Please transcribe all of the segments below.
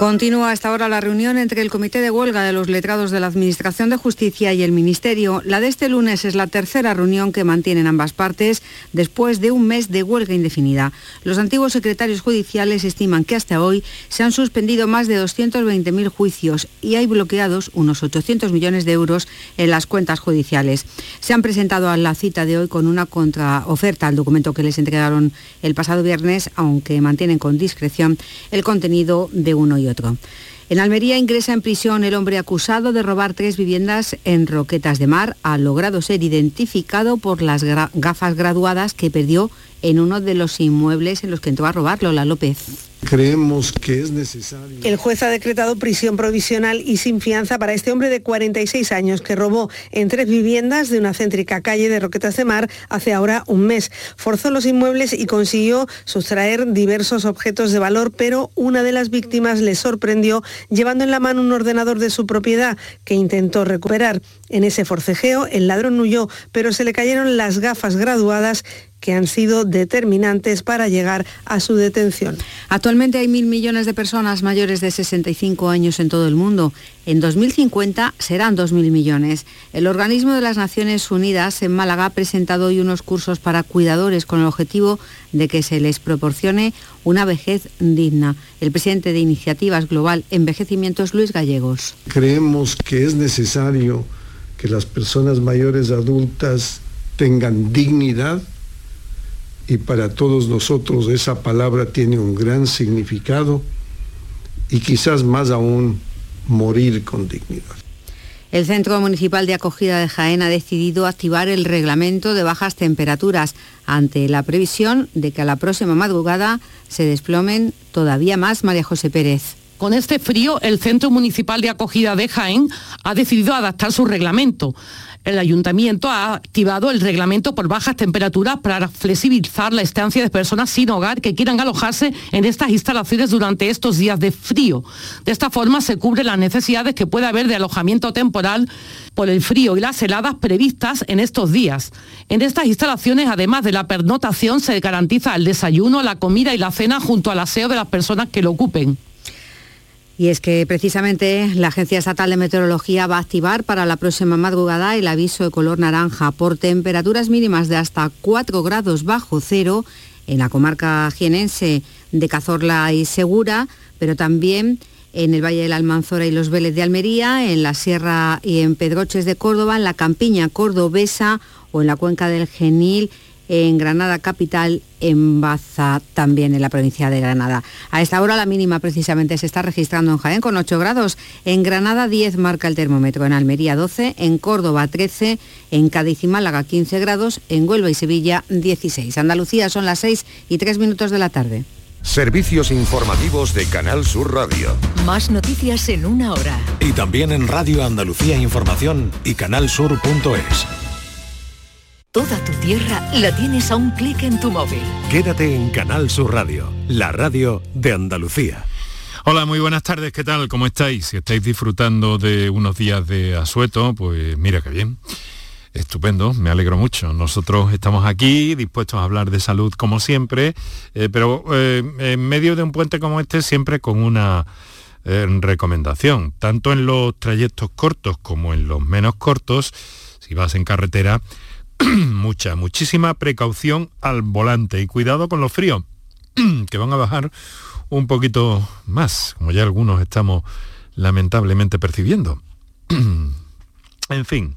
Continúa hasta ahora la reunión entre el Comité de Huelga de los Letrados de la Administración de Justicia y el Ministerio. La de este lunes es la tercera reunión que mantienen ambas partes después de un mes de huelga indefinida. Los antiguos secretarios judiciales estiman que hasta hoy se han suspendido más de 220.000 juicios y hay bloqueados unos 800 millones de euros en las cuentas judiciales. Se han presentado a la cita de hoy con una contraoferta al documento que les entregaron el pasado viernes, aunque mantienen con discreción el contenido de uno y otro. En Almería ingresa en prisión el hombre acusado de robar tres viviendas en Roquetas de Mar. Ha logrado ser identificado por las gafas graduadas que perdió en uno de los inmuebles en los que entró a robar Lola López. Creemos que es necesario. El juez ha decretado prisión provisional y sin fianza para este hombre de 46 años que robó en tres viviendas de una céntrica calle de Roquetas de Mar hace ahora un mes. Forzó los inmuebles y consiguió sustraer diversos objetos de valor, pero una de las víctimas le sorprendió llevando en la mano un ordenador de su propiedad que intentó recuperar. En ese forcejeo el ladrón huyó, pero se le cayeron las gafas graduadas que han sido determinantes para llegar a su detención. Actualmente hay mil millones de personas mayores de 65 años en todo el mundo. En 2050 serán dos mil millones. El organismo de las Naciones Unidas en Málaga ha presentado hoy unos cursos para cuidadores con el objetivo de que se les proporcione una vejez digna. El presidente de Iniciativas Global Envejecimiento es Luis Gallegos. Creemos que es necesario que las personas mayores adultas tengan dignidad y para todos nosotros esa palabra tiene un gran significado y quizás más aún morir con dignidad. El Centro Municipal de Acogida de Jaén ha decidido activar el reglamento de bajas temperaturas ante la previsión de que a la próxima madrugada se desplomen todavía más María José Pérez. Con este frío, el Centro Municipal de Acogida de Jaén ha decidido adaptar su reglamento el ayuntamiento ha activado el reglamento por bajas temperaturas para flexibilizar la estancia de personas sin hogar que quieran alojarse en estas instalaciones durante estos días de frío. De esta forma se cubren las necesidades que puede haber de alojamiento temporal por el frío y las heladas previstas en estos días. En estas instalaciones, además de la pernotación, se garantiza el desayuno, la comida y la cena junto al aseo de las personas que lo ocupen. Y es que precisamente la Agencia Estatal de Meteorología va a activar para la próxima madrugada el aviso de color naranja por temperaturas mínimas de hasta 4 grados bajo cero en la comarca jienense de Cazorla y Segura, pero también en el Valle de la Almanzora y los Vélez de Almería, en la Sierra y en Pedroches de Córdoba, en la Campiña cordobesa o en la cuenca del Genil en Granada Capital, en Baza también en la provincia de Granada. A esta hora la mínima precisamente se está registrando en Jaén con 8 grados, en Granada 10 marca el termómetro, en Almería 12, en Córdoba 13, en Cádiz y Málaga 15 grados, en Huelva y Sevilla 16. Andalucía son las 6 y 3 minutos de la tarde. Servicios informativos de Canal Sur Radio. Más noticias en una hora. Y también en Radio Andalucía Información y canalsur.es. Toda tu tierra la tienes a un clic en tu móvil. Quédate en Canal Sur Radio, la radio de Andalucía. Hola, muy buenas tardes, ¿qué tal? ¿Cómo estáis? Si estáis disfrutando de unos días de asueto, pues mira qué bien. Estupendo, me alegro mucho. Nosotros estamos aquí dispuestos a hablar de salud como siempre, eh, pero eh, en medio de un puente como este siempre con una eh, recomendación, tanto en los trayectos cortos como en los menos cortos, si vas en carretera, mucha, muchísima precaución al volante y cuidado con los fríos, que van a bajar un poquito más, como ya algunos estamos lamentablemente percibiendo. en fin,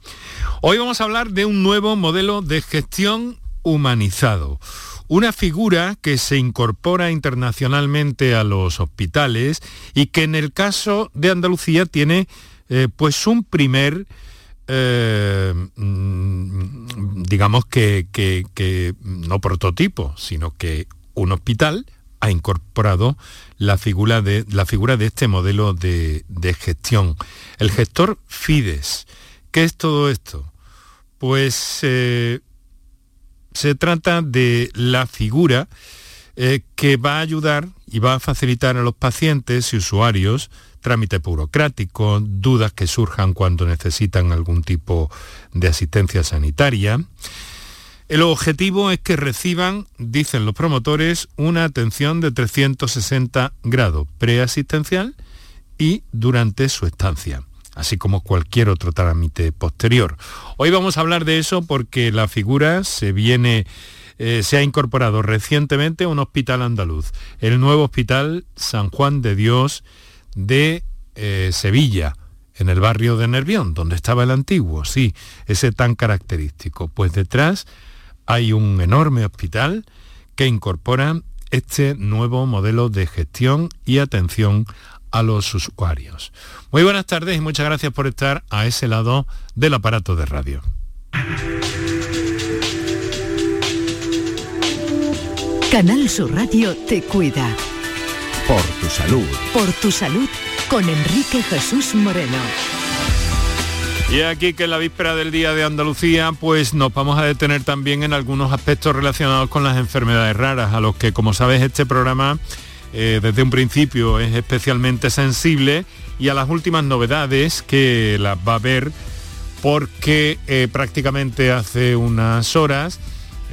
hoy vamos a hablar de un nuevo modelo de gestión humanizado. Una figura que se incorpora internacionalmente a los hospitales y que en el caso de Andalucía tiene eh, pues un primer eh, mm, digamos que, no prototipo, sino que un hospital ha incorporado la figura de, la figura de este modelo de, gestión. El gestor Fides. ¿Qué es todo esto? Pues eh, se trata de la figura eh, que va a ayudar y va a facilitar a los pacientes y usuarios trámite burocrático, dudas que surjan cuando necesitan algún tipo de asistencia sanitaria. El objetivo es que reciban, dicen los promotores, una atención de 360 grados preasistencial y durante su estancia, así como cualquier otro trámite posterior. Hoy vamos a hablar de eso porque la figura se viene eh, se ha incorporado recientemente a un hospital andaluz, el nuevo hospital San Juan de Dios de eh, Sevilla, en el barrio de Nervión, donde estaba el antiguo, sí, ese tan característico. Pues detrás hay un enorme hospital que incorpora este nuevo modelo de gestión y atención a los usuarios. Muy buenas tardes y muchas gracias por estar a ese lado del aparato de radio. Canal Sur Radio te cuida. Por tu salud. Por tu salud con Enrique Jesús Moreno. Y aquí que en la víspera del Día de Andalucía, pues nos vamos a detener también en algunos aspectos relacionados con las enfermedades raras, a los que, como sabes, este programa eh, desde un principio es especialmente sensible y a las últimas novedades que las va a ver porque eh, prácticamente hace unas horas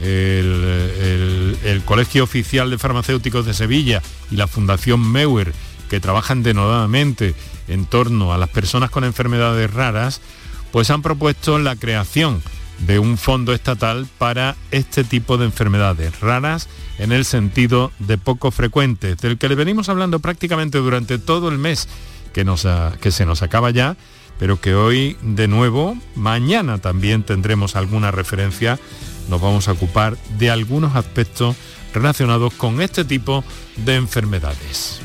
el, Colegio Oficial de Farmacéuticos de Sevilla y la Fundación Meuer, que trabajan denodadamente en torno a las personas con enfermedades raras, pues han propuesto la creación de un fondo estatal para este tipo de enfermedades raras en el sentido de poco frecuentes, del que le venimos hablando prácticamente durante todo el mes que, nos que se nos acaba ya, pero que hoy de nuevo, mañana también tendremos alguna referencia nos vamos a ocupar de algunos aspectos relacionados con este tipo de enfermedades.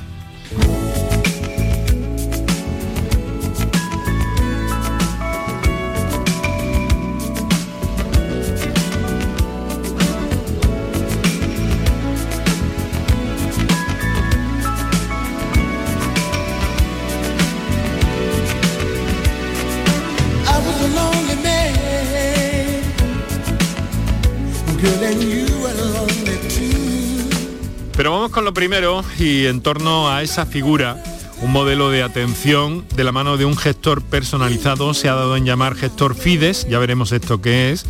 Pero vamos con lo primero y en torno a esa figura, un modelo de atención de la mano de un gestor personalizado, se ha dado en llamar gestor Fides, ya veremos esto qué es,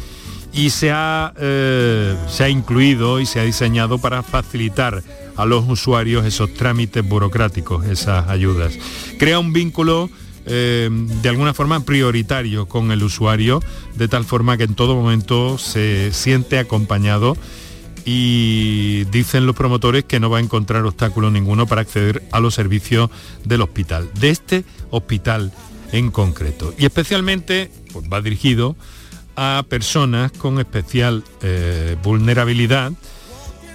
y se ha, eh, se ha incluido y se ha diseñado para facilitar a los usuarios esos trámites burocráticos, esas ayudas. Crea un vínculo eh, de alguna forma prioritario con el usuario, de tal forma que en todo momento se siente acompañado y dicen los promotores que no va a encontrar obstáculo ninguno para acceder a los servicios del hospital, de este hospital en concreto. Y especialmente pues, va dirigido a personas con especial eh, vulnerabilidad,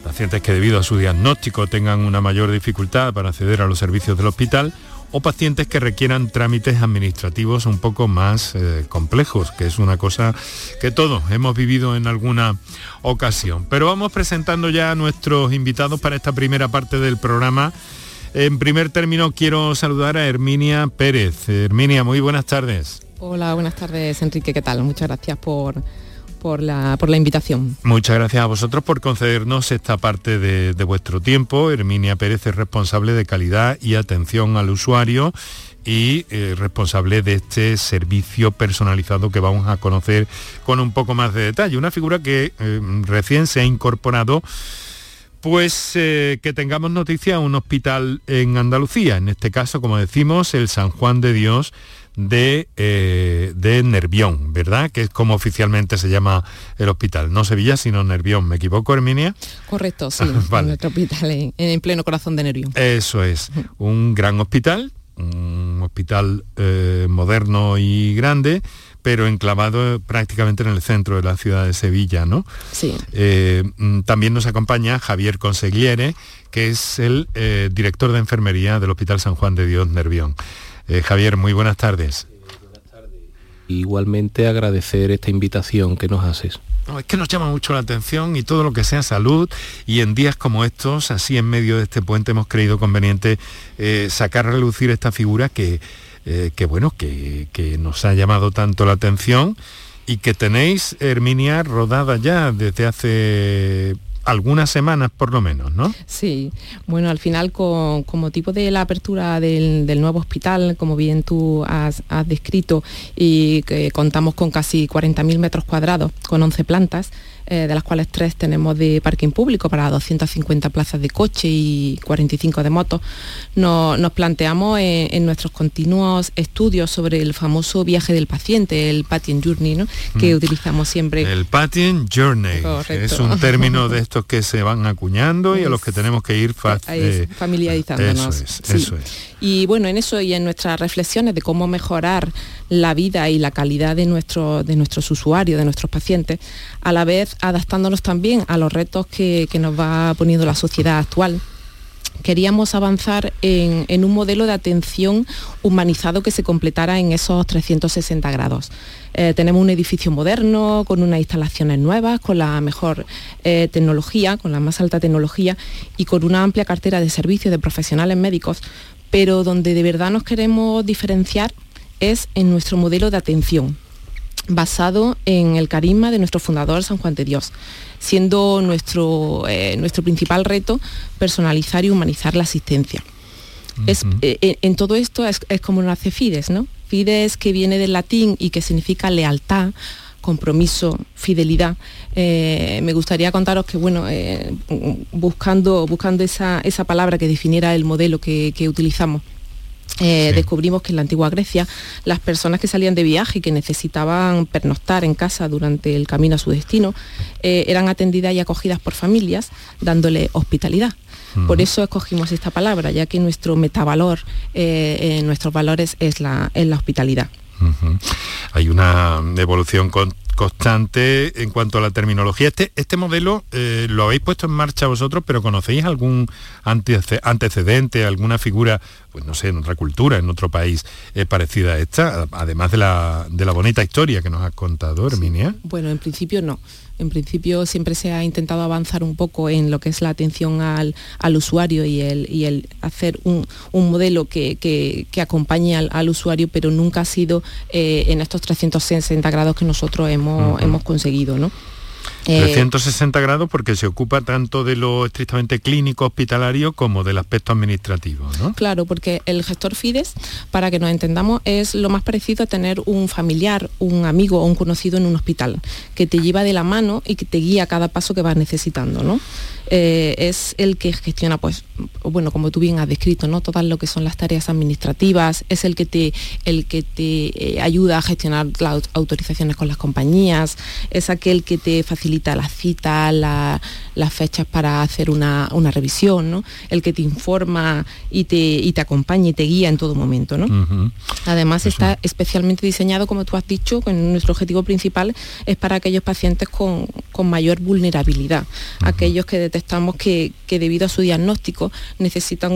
pacientes que debido a su diagnóstico tengan una mayor dificultad para acceder a los servicios del hospital o pacientes que requieran trámites administrativos un poco más eh, complejos, que es una cosa que todos hemos vivido en alguna ocasión. Pero vamos presentando ya a nuestros invitados para esta primera parte del programa. En primer término quiero saludar a Herminia Pérez. Herminia, muy buenas tardes. Hola, buenas tardes Enrique, ¿qué tal? Muchas gracias por, por la, por la invitación. Muchas gracias a vosotros por concedernos esta parte de, vuestro tiempo. Herminia Pérez es responsable de calidad y atención al usuario y eh, responsable de este servicio personalizado que vamos a conocer con un poco más de detalle. Una figura que eh, recién se ha incorporado pues eh, que tengamos noticia a un hospital en Andalucía, en este caso, como decimos, el San Juan de Dios de, eh, de Nervión, ¿verdad? Que es como oficialmente se llama el hospital. No Sevilla, sino Nervión. ¿Me equivoco, Herminia? Correcto, sí. Nuestro hospital en, pleno corazón de Nervión. Eso es. Un gran hospital, un hospital eh, moderno y grande, pero enclavado prácticamente en el centro de la ciudad de Sevilla, ¿no? Sí. Eh, mm, también nos acompaña Javier Conseguiere, que es el director de enfermería del Hospital San Juan de Dios Nervión. Eh, Javier, muy buenas tardes. Igualmente agradecer esta invitación que nos haces. es que nos llama mucho la atención y todo lo que sea salud y en días como estos, así en medio de este puente hemos creído conveniente eh, sacar a relucir esta figura que, eh, bueno, que, que, nos ha llamado tanto la atención y que tenéis, Herminia, rodada ya desde hace algunas semanas por lo menos, ¿no? Sí, bueno, al final con, motivo de la apertura del, nuevo hospital, como bien tú has, descrito, y que contamos con casi 40.000 metros cuadrados, con 11 plantas, eh, de las cuales tres tenemos de parking público para 250 plazas de coche y 45 de motos, nos planteamos en, nuestros continuos estudios sobre el famoso viaje del paciente, el Patient Journey, ¿no? que mm. utilizamos siempre. El Patient Journey es un término de estos que se van acuñando y a los que tenemos que ir eh, familiarizándonos. Eso es, eso es. Y bueno, en eso y en nuestras reflexiones de cómo mejorar la vida y la calidad de, nuestro, de nuestros usuarios, de nuestros pacientes, a la vez adaptándonos también a los retos que, nos va poniendo la sociedad actual queríamos avanzar en, un modelo de atención humanizado que se completara en esos 360 grados. Eh, tenemos un edificio moderno, con unas instalaciones nuevas, con la mejor eh, tecnología, con la más alta tecnología y con una amplia cartera de servicios de profesionales médicos, pero donde de verdad nos queremos diferenciar es en nuestro modelo de atención, basado en el carisma de nuestro fundador San Juan de Dios, siendo nuestro, eh, nuestro principal reto personalizar y humanizar la asistencia. Eh, en todo esto es, como nace Fides, ¿no? Fides que viene del latín y que significa lealtad, compromiso, fidelidad. Eh, me gustaría contaros que, bueno, buscando, buscando esa, palabra que definiera el modelo que utilizamos, eh, descubrimos que en la antigua Grecia las personas que salían de viaje y que necesitaban pernoctar en casa durante el camino a su destino eh, eran atendidas y acogidas por familias dándole hospitalidad. Por eso escogimos esta palabra, ya que nuestro metavalor, eh, nuestros valores es la, la hospitalidad. Hay una evolución con constante en cuanto a la terminología. Este, este modelo eh, lo habéis puesto en marcha vosotros, pero ¿conocéis algún antecedente, alguna figura, pues no sé, en otra cultura, en otro país eh, parecida a esta, además de la, de la bonita historia que nos has contado, Herminia? Bueno, en principio no. En principio siempre se ha intentado avanzar un poco en lo que es la atención al, usuario y el, y el hacer un, modelo que, acompañe al, usuario, pero nunca ha sido eh, en estos 360 grados que nosotros hemos, hemos conseguido. ¿no? 360 eh, grados porque se ocupa tanto de lo estrictamente clínico hospitalario como del aspecto administrativo, ¿no? Claro, porque el gestor FIDES, para que nos entendamos, es lo más parecido a tener un familiar, un amigo o un conocido en un hospital, que te lleva de la mano y que te guía cada paso que vas necesitando, ¿no? Eh, es el que gestiona, pues, bueno, como tú bien has descrito, ¿no? Todas lo que son las tareas administrativas, es el que te, el que te eh, ayuda a gestionar las autorizaciones con las compañías, es aquel que te facilita la cita, las fechas para hacer una, revisión, ¿no? El que te informa y te, y te acompaña y te guía en todo momento, ¿no? Además está especialmente diseñado, como tú has dicho, con nuestro objetivo principal es para aquellos pacientes con, mayor vulnerabilidad, aquellos que detectan estamos que, debido a su diagnóstico necesitan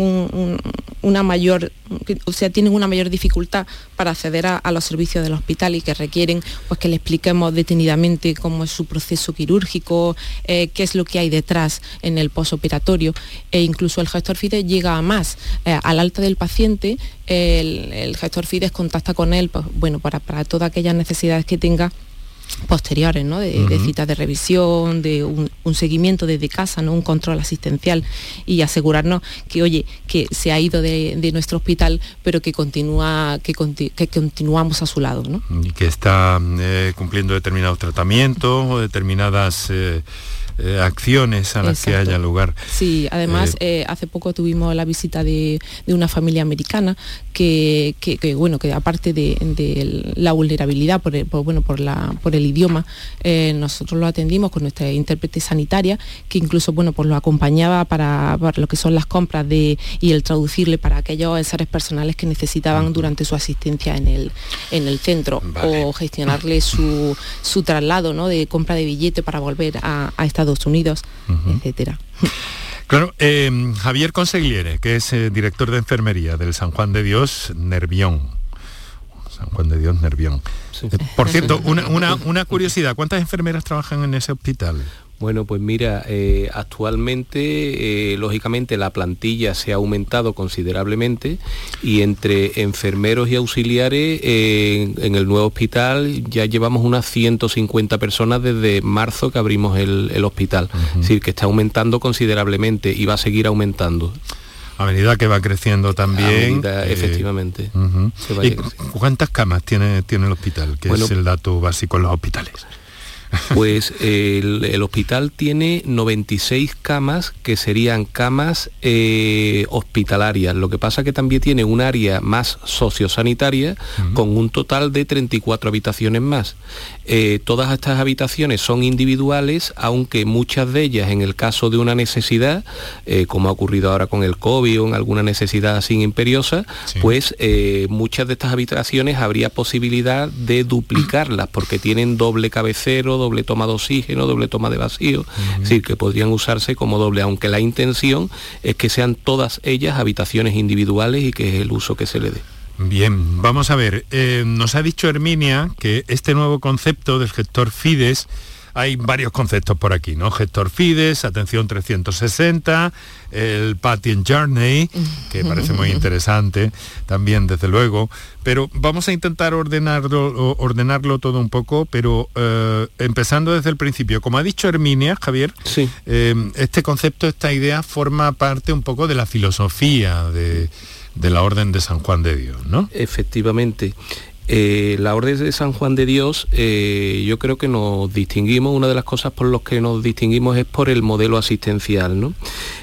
una mayor, o sea, tienen una mayor dificultad para acceder a, los servicios del hospital y que requieren pues, que le expliquemos detenidamente cómo es su proceso quirúrgico, eh, qué es lo que hay detrás en el posoperatorio e incluso el gestor FIDES llega a más. Eh, al alta del paciente, el, gestor FIDES contacta con él pues, bueno, para, para todas aquellas necesidades que tenga posteriores, ¿no? de, citas de revisión, de un, seguimiento desde casa, ¿no? un control asistencial y asegurarnos que, oye, que se ha ido de, nuestro hospital, pero que continúa, que, continuamos a su lado. ¿no? Y que está eh, cumpliendo determinados tratamientos o determinadas... Eh, eh, acciones a las que haya lugar. Sí, además eh, eh, hace poco tuvimos la visita de, una familia americana que, bueno, que aparte de, la vulnerabilidad por el, bueno, por, la, por el idioma, nosotros lo atendimos con nuestra intérprete sanitaria, que incluso bueno, pues lo acompañaba para, lo que son las compras de, y el traducirle para aquellos seres personales que necesitaban durante su asistencia en el, en el centro o gestionarle su, traslado ¿no? de compra de billete para volver a, a esta Estados Unidos, etcétera. Claro, eh, Javier Consegliere, que es eh, director de enfermería del San Juan de Dios Nervión. San Juan de Dios Nervión. Eh, por cierto, una, curiosidad, ¿cuántas enfermeras trabajan en ese hospital? Bueno, pues mira, eh, actualmente, eh, lógicamente, la plantilla se ha aumentado considerablemente y entre enfermeros y auxiliares eh, en el nuevo hospital ya llevamos unas 150 personas desde marzo que abrimos el, hospital. Es decir, que está aumentando considerablemente y va a seguir aumentando. A medida que va creciendo también. efectivamente. ¿Cuántas camas tiene, tiene el hospital? Que es el dato básico en los hospitales. Pues el, hospital tiene 96 camas que serían camas eh, hospitalarias. Lo que pasa que también tiene un área más sociosanitaria con un total de 34 habitaciones más. Eh, todas estas habitaciones son individuales, aunque muchas de ellas, en el caso de una necesidad, eh, como ha ocurrido ahora con el COVID o en alguna necesidad así imperiosa, pues muchas de estas habitaciones habría posibilidad de duplicarlas porque tienen doble cabecero, doble toma de oxígeno, doble toma de vacío, es decir, que podrían usarse como doble, aunque la intención es que sean todas ellas habitaciones individuales y que es el uso que se le dé. Bien, vamos a ver, eh, nos ha dicho Herminia que este nuevo concepto del gestor Fides hay varios conceptos por aquí, ¿no? Gestor Fides, atención 360, el Patient Journey, que parece muy interesante también, desde luego, pero vamos a intentar ordenarlo, ordenarlo todo un poco, pero eh, empezando desde el principio. Como ha dicho Herminia, Javier, sí. Eh, este concepto, esta idea forma parte un poco de la filosofía de de la Orden de San Juan de Dios, ¿no? Efectivamente. Eh, la Orden de San Juan de Dios, eh, yo creo que nos distinguimos, una de las cosas por las que nos distinguimos es por el modelo asistencial. ¿no?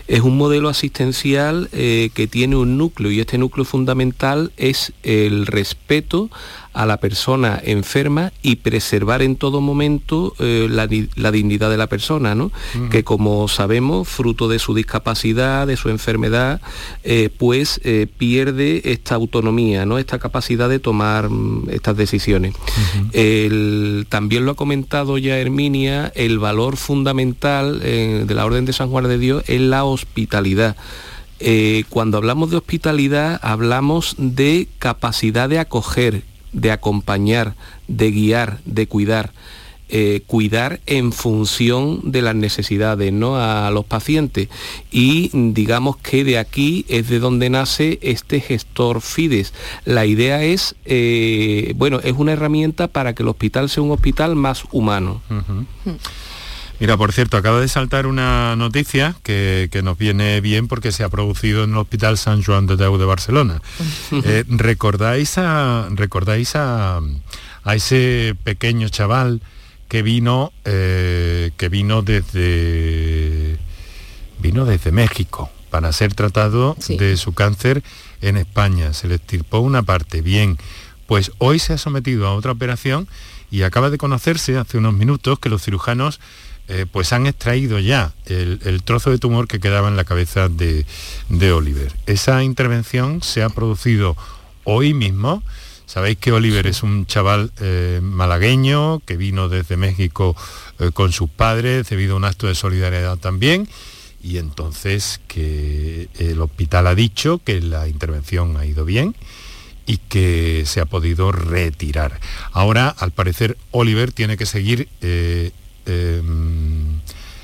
Es un modelo asistencial eh, que tiene un núcleo y este núcleo fundamental es el respeto a la persona enferma y preservar en todo momento eh, la, dignidad de la persona, ¿no? Que como sabemos, fruto de su discapacidad, de su enfermedad, eh, pues eh, pierde esta autonomía, ¿no? Esta capacidad de tomar mm, estas decisiones. también lo ha comentado ya Herminia, el valor fundamental de la Orden de San Juan de Dios es la hospitalidad. cuando hablamos de hospitalidad hablamos de capacidad de acoger, de acompañar, de guiar, de cuidar. Eh, cuidar en función de las necesidades ¿no? a los pacientes y digamos que de aquí es de donde nace este gestor Fides. La idea es, eh, bueno, es una herramienta para que el hospital sea un hospital más humano. Mira, por cierto, acaba de saltar una noticia que, nos viene bien porque se ha producido en el Hospital San Juan de Deu de Barcelona. Eh, ¿Recordáis, a, recordáis a, ese pequeño chaval que vino, eh, que vino desde, vino desde México para ser tratado de su cáncer en España? Se le estirpó una parte, bien. Pues hoy se ha sometido a otra operación y acaba de conocerse hace unos minutos que los cirujanos eh, pues han extraído ya el, trozo de tumor que quedaba en la cabeza de, Oliver. Esa intervención se ha producido hoy mismo. Sabéis que Oliver es un chaval eh, malagueño que vino desde México eh, con sus padres debido a un acto de solidaridad también y entonces que el hospital ha dicho que la intervención ha ido bien y que se ha podido retirar. Ahora, al parecer, Oliver tiene que seguir Em,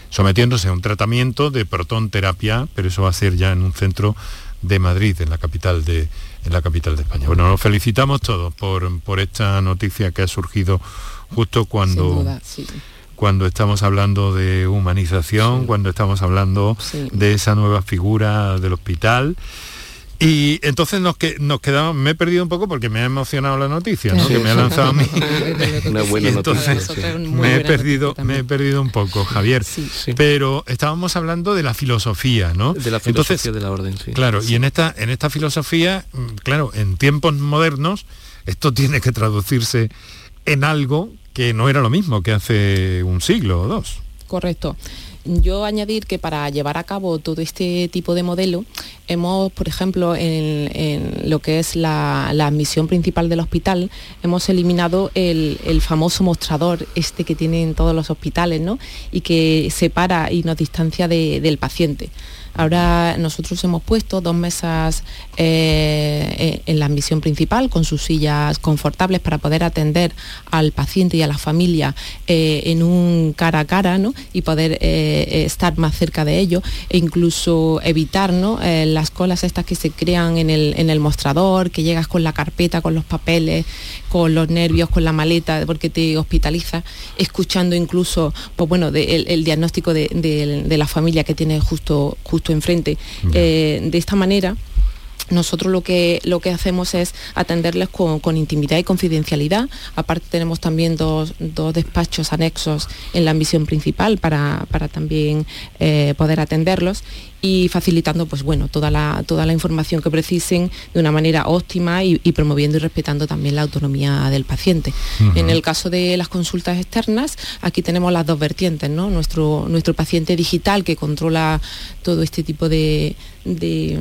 sometiéndose a un tratamiento de protonterapia, pero eso va a ser ya en un centro de Madrid, en la capital de, en la capital de España. Bueno, nos felicitamos todos por, por esta noticia que ha surgido justo cuando, cuando estamos hablando de humanización, cuando estamos hablando de esa nueva figura del hospital. Y entonces nos, que, nos quedamos, me he perdido un poco porque me ha emocionado la noticia, ¿no? que me ha lanzado a mí. Una buena entonces, me he perdido, me he perdido un poco, Javier. Pero estábamos hablando de la filosofía, ¿no? De la filosofía de la orden, sí. Claro, y en esta, en esta filosofía, mm, claro, en tiempos modernos, esto tiene que traducirse en algo que no era lo mismo que hace un siglo o dos. Correcto yo añadir que para llevar a cabo todo este tipo de modelo, hemos, por ejemplo, en, lo que es la, admisión principal del hospital, hemos eliminado el, famoso mostrador este que tienen todos los hospitales, ¿no? Y que separa y nos distancia del paciente Ahora nosotros hemos puesto dos mesas eh, en la admisión principal con sus sillas confortables para poder atender al paciente y a la familia eh, en un cara a cara ¿no? y poder estar más cerca de ello e incluso evitar ¿no? las colas estas que se crean en el mostrador, que llegas con la carpeta, con los papeles, con los nervios, con la maleta, porque te hospitaliza, escuchando incluso, pues bueno, el, diagnóstico de, la familia que tiene justo, justo enfrente. Eh, de esta manera, nosotros lo que, lo que hacemos es atenderles con, intimidad y confidencialidad. Aparte tenemos también dos, despachos anexos en la misión principal para, también eh, poder atenderlos y facilitando pues bueno toda la, toda la información que precisen de una manera óptima y, promoviendo y respetando también la autonomía del paciente. En el caso de las consultas externas, aquí tenemos las dos vertientes, ¿no? Nuestro, nuestro paciente digital que controla todo este tipo de de,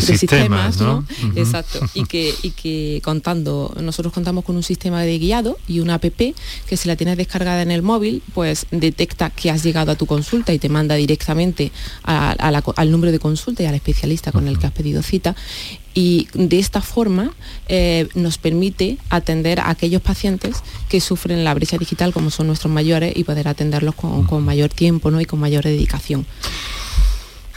sistemas, ¿no? Exacto. Y que, y que contando, nosotros contamos con un sistema de guiado y una app que si la tienes descargada en el móvil, pues detecta que has llegado a tu consulta y te manda directamente al número de consulta y al especialista con el que has pedido cita. Y de esta forma eh, nos permite atender a aquellos pacientes que sufren la brecha digital, como son nuestros mayores, y poder atenderlos con, con mayor tiempo ¿no? y con mayor dedicación.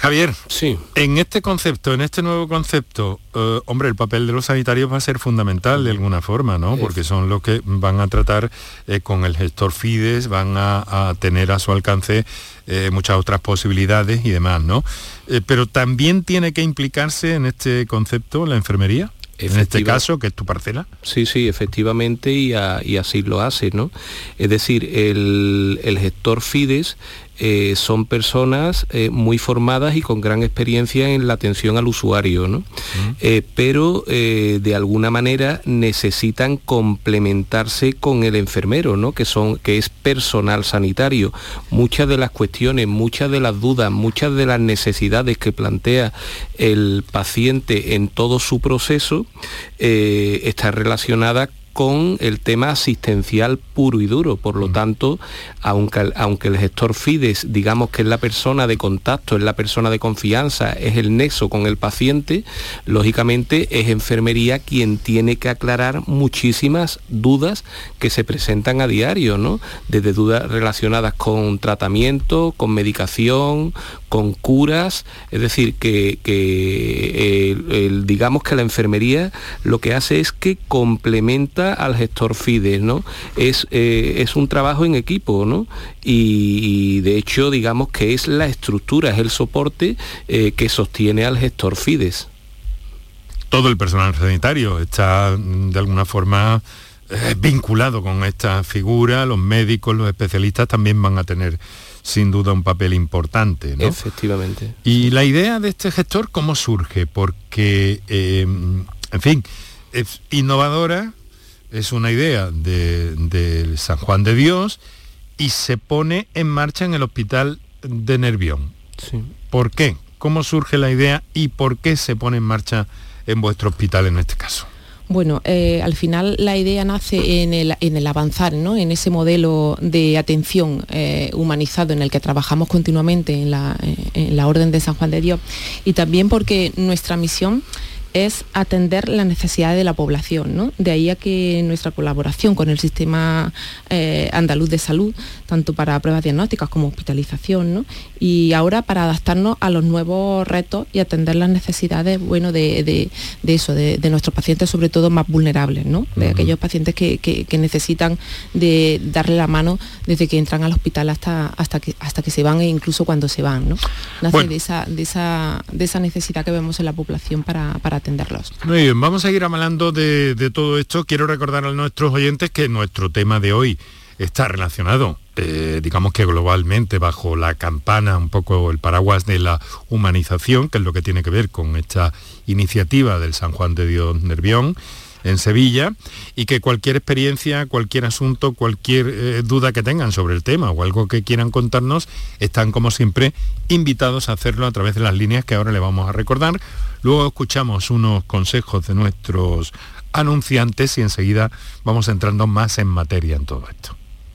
Javier, sí. en este concepto, en este nuevo concepto, eh, hombre, el papel de los sanitarios va a ser fundamental de alguna forma, ¿no? Porque son los que van a tratar eh, con el gestor FIDES, van a, tener a su alcance eh, muchas otras posibilidades y demás, ¿no? pero también tiene que implicarse en este concepto la enfermería. En este caso, que es tu parcela. Sí, sí, efectivamente, y, así lo hace, ¿no? Es decir, el, el gestor FIDES eh, son personas eh, muy formadas y con gran experiencia en la atención al usuario, ¿no? Eh, pero de alguna manera necesitan complementarse con el enfermero, ¿no? que, son, que es personal sanitario. Muchas de las cuestiones, muchas de las dudas, muchas de las necesidades que plantea el paciente en todo su proceso está relacionada con el tema asistencial puro y duro. Por lo mm. tanto, aunque, aunque el gestor FIDES, digamos que es la persona de contacto, es la persona de confianza, es el nexo con el paciente, lógicamente es enfermería quien tiene que aclarar muchísimas dudas que se presentan a diario, ¿no? Desde dudas relacionadas con tratamiento, con medicación, con curas, es decir, que, eh, digamos que la enfermería lo que hace es que complementa al gestor FIDES, ¿no? Es, eh, es un trabajo en equipo, ¿no? Y, de hecho, digamos que es la estructura, es el soporte eh, que sostiene al gestor FIDES. Todo el personal sanitario está mm, de alguna forma vinculado con esta figura, los médicos, los especialistas también van a tener sin duda un papel importante. ¿no? Efectivamente. Y la idea de este gestor, ¿cómo surge? Porque, en fin, es innovadora, es una idea de, San Juan de Dios y se pone en marcha en el hospital de Nervión. Sí. ¿Por qué? ¿Cómo surge la idea y por qué se pone en marcha en vuestro hospital en este caso? Bueno, eh, al final la idea nace en el, avanzar, ¿no? en ese modelo de atención eh, humanizado en el que trabajamos continuamente en la, eh, en la Orden de San Juan de Dios y también porque nuestra misión es atender las necesidades de la población. ¿no? De ahí a que nuestra colaboración con el sistema eh, andaluz de salud, tanto para pruebas diagnósticas como hospitalización, ¿no? y ahora para adaptarnos a los nuevos retos y atender las necesidades bueno, de, eso, de, nuestros pacientes, sobre todo más vulnerables, ¿no? de aquellos pacientes que, necesitan de darle la mano desde que entran al hospital hasta, hasta, que, hasta que se van e incluso cuando se van. ¿no? Nace de, esa, de, esa, de esa necesidad que vemos en la población para, para muy bien, vamos a seguir hablando de, todo esto. Quiero recordar a nuestros oyentes que nuestro tema de hoy está relacionado, eh, digamos que globalmente, bajo la campana, un poco el paraguas de la humanización, que es lo que tiene que ver con esta iniciativa del San Juan de Dios Nervión en Sevilla y que cualquier experiencia, cualquier asunto, cualquier eh, duda que tengan sobre el tema o algo que quieran contarnos, están como siempre invitados a hacerlo a través de las líneas que ahora le vamos a recordar. Luego escuchamos unos consejos de nuestros anunciantes y enseguida vamos entrando más en materia en todo esto.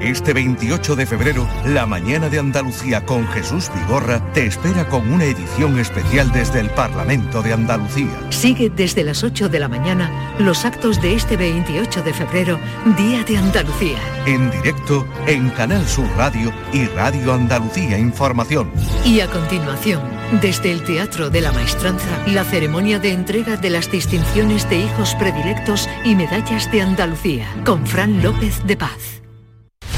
Este 28 de febrero, la mañana de Andalucía con Jesús Vigorra te espera con una edición especial desde el Parlamento de Andalucía. Sigue desde las 8 de la mañana los actos de este 28 de febrero, Día de Andalucía. En directo en Canal Sur Radio y Radio Andalucía Información. Y a continuación, desde el Teatro de la Maestranza, la ceremonia de entrega de las distinciones de hijos predilectos y medallas de Andalucía, con Fran López de Paz.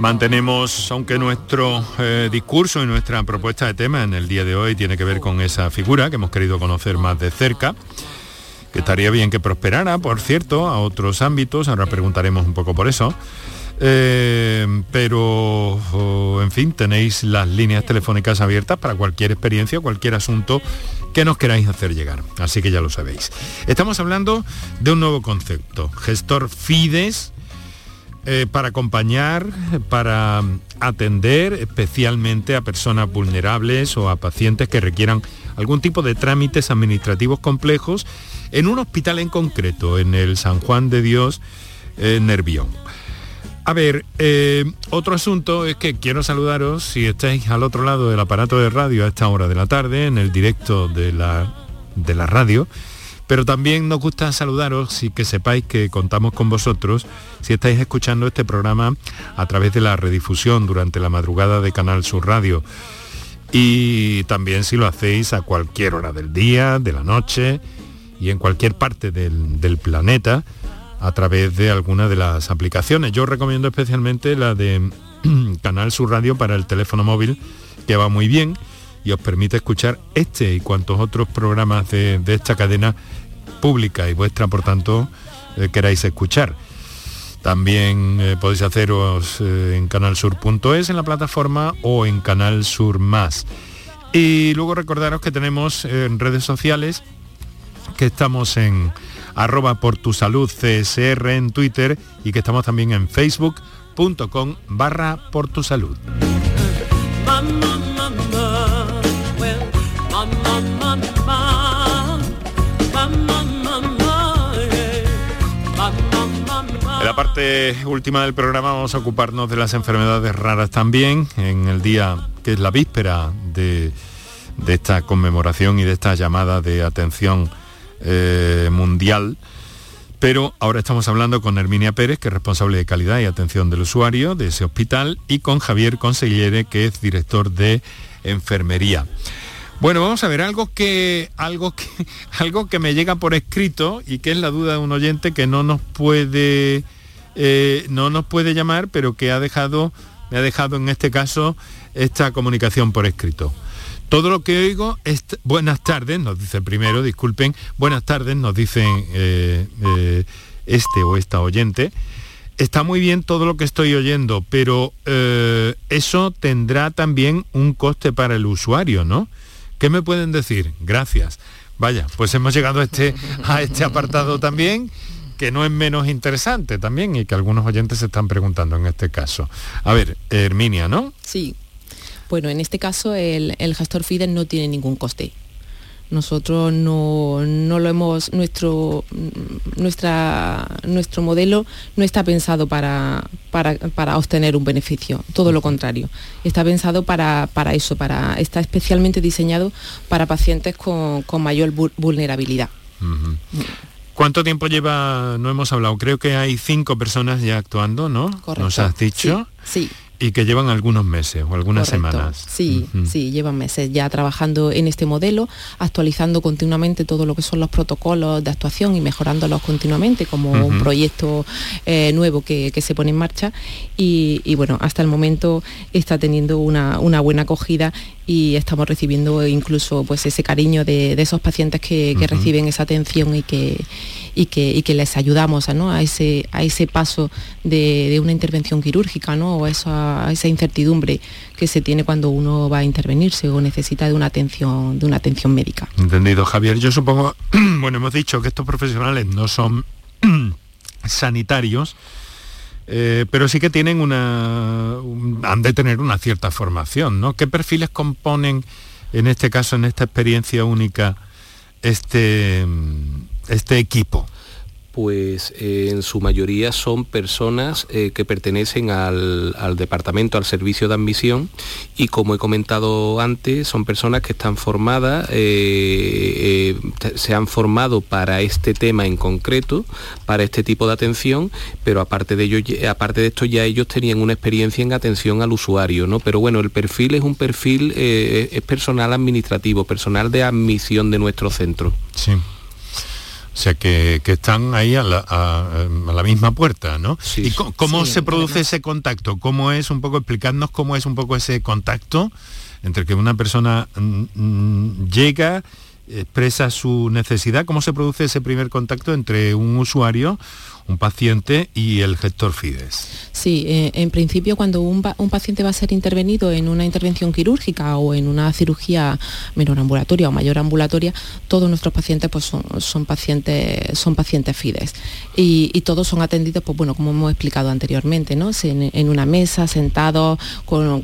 Mantenemos, aunque nuestro eh, discurso y nuestra propuesta de tema en el día de hoy tiene que ver con esa figura que hemos querido conocer más de cerca, que estaría bien que prosperara, por cierto, a otros ámbitos, ahora preguntaremos un poco por eso. Eh, pero, oh, en fin, tenéis las líneas telefónicas abiertas para cualquier experiencia, cualquier asunto que nos queráis hacer llegar. Así que ya lo sabéis. Estamos hablando de un nuevo concepto, gestor Fides, eh, para acompañar, para atender especialmente a personas vulnerables o a pacientes que requieran algún tipo de trámites administrativos complejos en un hospital en concreto, en el San Juan de Dios, en Nervión. A ver, eh, otro asunto es que quiero saludaros si estáis al otro lado del aparato de radio a esta hora de la tarde, en el directo de la, de la radio, pero también nos gusta saludaros y que sepáis que contamos con vosotros si estáis escuchando este programa a través de la redifusión durante la madrugada de Canal Sur Radio. Y también si lo hacéis a cualquier hora del día, de la noche y en cualquier parte del, del planeta a través de alguna de las aplicaciones. Yo recomiendo especialmente la de Canal Sur Radio para el teléfono móvil, que va muy bien y os permite escuchar este y cuantos otros programas de, de esta cadena pública y vuestra, por tanto, eh, queráis escuchar. También eh, podéis haceros eh, en canalsur.es en la plataforma o en Canal Sur Más. Y luego recordaros que tenemos en redes sociales que estamos en arroba por tu salud CSR en Twitter y que estamos también en facebook.com barra por tu salud. Parte última del programa vamos a ocuparnos de las enfermedades raras también, en el día que es la víspera de, esta conmemoración y de esta llamada de atención eh, mundial. Pero ahora estamos hablando con Herminia Pérez, que es responsable de calidad y atención del usuario de ese hospital, y con Javier Consellere, que es director de enfermería. Bueno, vamos a ver algo que, algo que, algo que me llega por escrito y que es la duda de un oyente que no nos puede, eh, no nos puede llamar, pero que ha dejado, me ha dejado en este caso esta comunicación por escrito. Todo lo que oigo es buenas tardes, nos dice primero, disculpen, buenas tardes, nos dicen eh, eh, este o esta oyente. Está muy bien todo lo que estoy oyendo, pero eso tendrá también un coste para el usuario, ¿no? ¿Qué me pueden decir? Gracias. Vaya, pues hemos llegado a este, a este apartado también que no es menos interesante también y que algunos oyentes se están preguntando en este caso. A ver, Herminia, ¿no? Sí. Bueno, en este caso el, el gestor FIDES no tiene ningún coste. Nosotros no, lo hemos, nuestro, nuestra, nuestro modelo no está pensado para, para, obtener un beneficio, todo lo contrario. Está pensado para, eso, para, está especialmente diseñado para pacientes con, mayor vulnerabilidad. ¿Cuánto tiempo lleva? No hemos hablado, creo que hay cinco personas ya actuando, ¿no? Correcto. Nos has dicho. sí. Y que llevan algunos meses o algunas semanas. Sí, sí, llevan meses ya trabajando en este modelo, actualizando continuamente todo lo que son los protocolos de actuación y mejorándolos continuamente como un proyecto eh, nuevo que, se pone en marcha. Y, bueno, hasta el momento está teniendo una, buena acogida y estamos recibiendo incluso pues ese cariño de, esos pacientes que, reciben esa atención y que, y que, que les ayudamos a, ese, a ese paso de, una intervención quirúrgica ¿no? o esa, esa incertidumbre que se tiene cuando uno va a intervenirse o necesita de una atención, de una atención médica. Entendido, Javier. Yo supongo, bueno, hemos dicho que estos profesionales no son sanitarios, eh, pero sí que tienen una, han de tener una cierta formación, ¿no? ¿Qué perfiles componen, en este caso, en esta experiencia única, este, este equipo? pues eh, en su mayoría son personas eh, que pertenecen al, departamento, al servicio de admisión y como he comentado antes, son personas que están formadas, eh, se han formado para este tema en concreto, para este tipo de atención, pero aparte de, ello, aparte de esto ya ellos tenían una experiencia en atención al usuario, ¿no? Pero bueno, el perfil es un perfil, es personal administrativo, personal de admisión de nuestro centro. Sí. O sea, que, están ahí a la, misma puerta, ¿no? ¿Y cómo, se produce ese contacto? ¿Cómo es un poco, explicarnos cómo es un poco ese contacto entre que una persona mm, mm, llega, expresa su necesidad, cómo se produce ese primer contacto entre un usuario, un paciente y el gestor FIDES. Sí, eh, en principio cuando un, paciente va a ser intervenido en una intervención quirúrgica o en una cirugía menor ambulatoria o mayor ambulatoria, todos nuestros pacientes pues, son, pacientes, son pacientes FIDES y, todos son atendidos, pues, bueno, como hemos explicado anteriormente, ¿no? en, una mesa, sentados, con,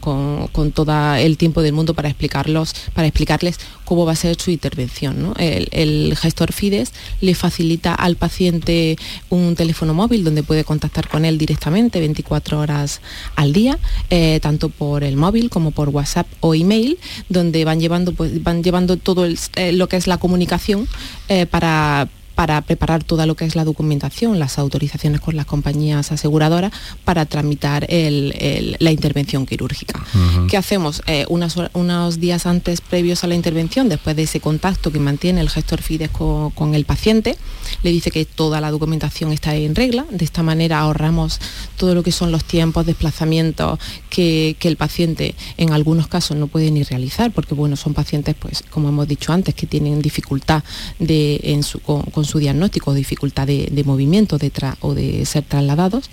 todo el tiempo del mundo para, explicarlos, para explicarles cómo va a ser su intervención. El, el gestor FIDES le facilita al paciente un teléfono móvil donde puede contactar con él directamente 24 horas al día, eh, tanto por el móvil como por WhatsApp o email, donde van llevando, pues, van llevando todo eh, lo que es la comunicación eh, para para preparar toda lo que es la documentación, las autorizaciones con las compañías aseguradoras para tramitar la intervención quirúrgica. ¿Qué hacemos? Eh, unos días antes, previos a la intervención, después de ese contacto que mantiene el gestor FIDES con, el paciente, le dice que toda la documentación está en regla. De esta manera ahorramos todo lo que son los tiempos, desplazamientos que, que el paciente en algunos casos no puede ni realizar, porque bueno, son pacientes, pues, como hemos dicho antes, que tienen dificultad de, en su, con su diagnóstico, dificultad de, movimiento o de ser trasladados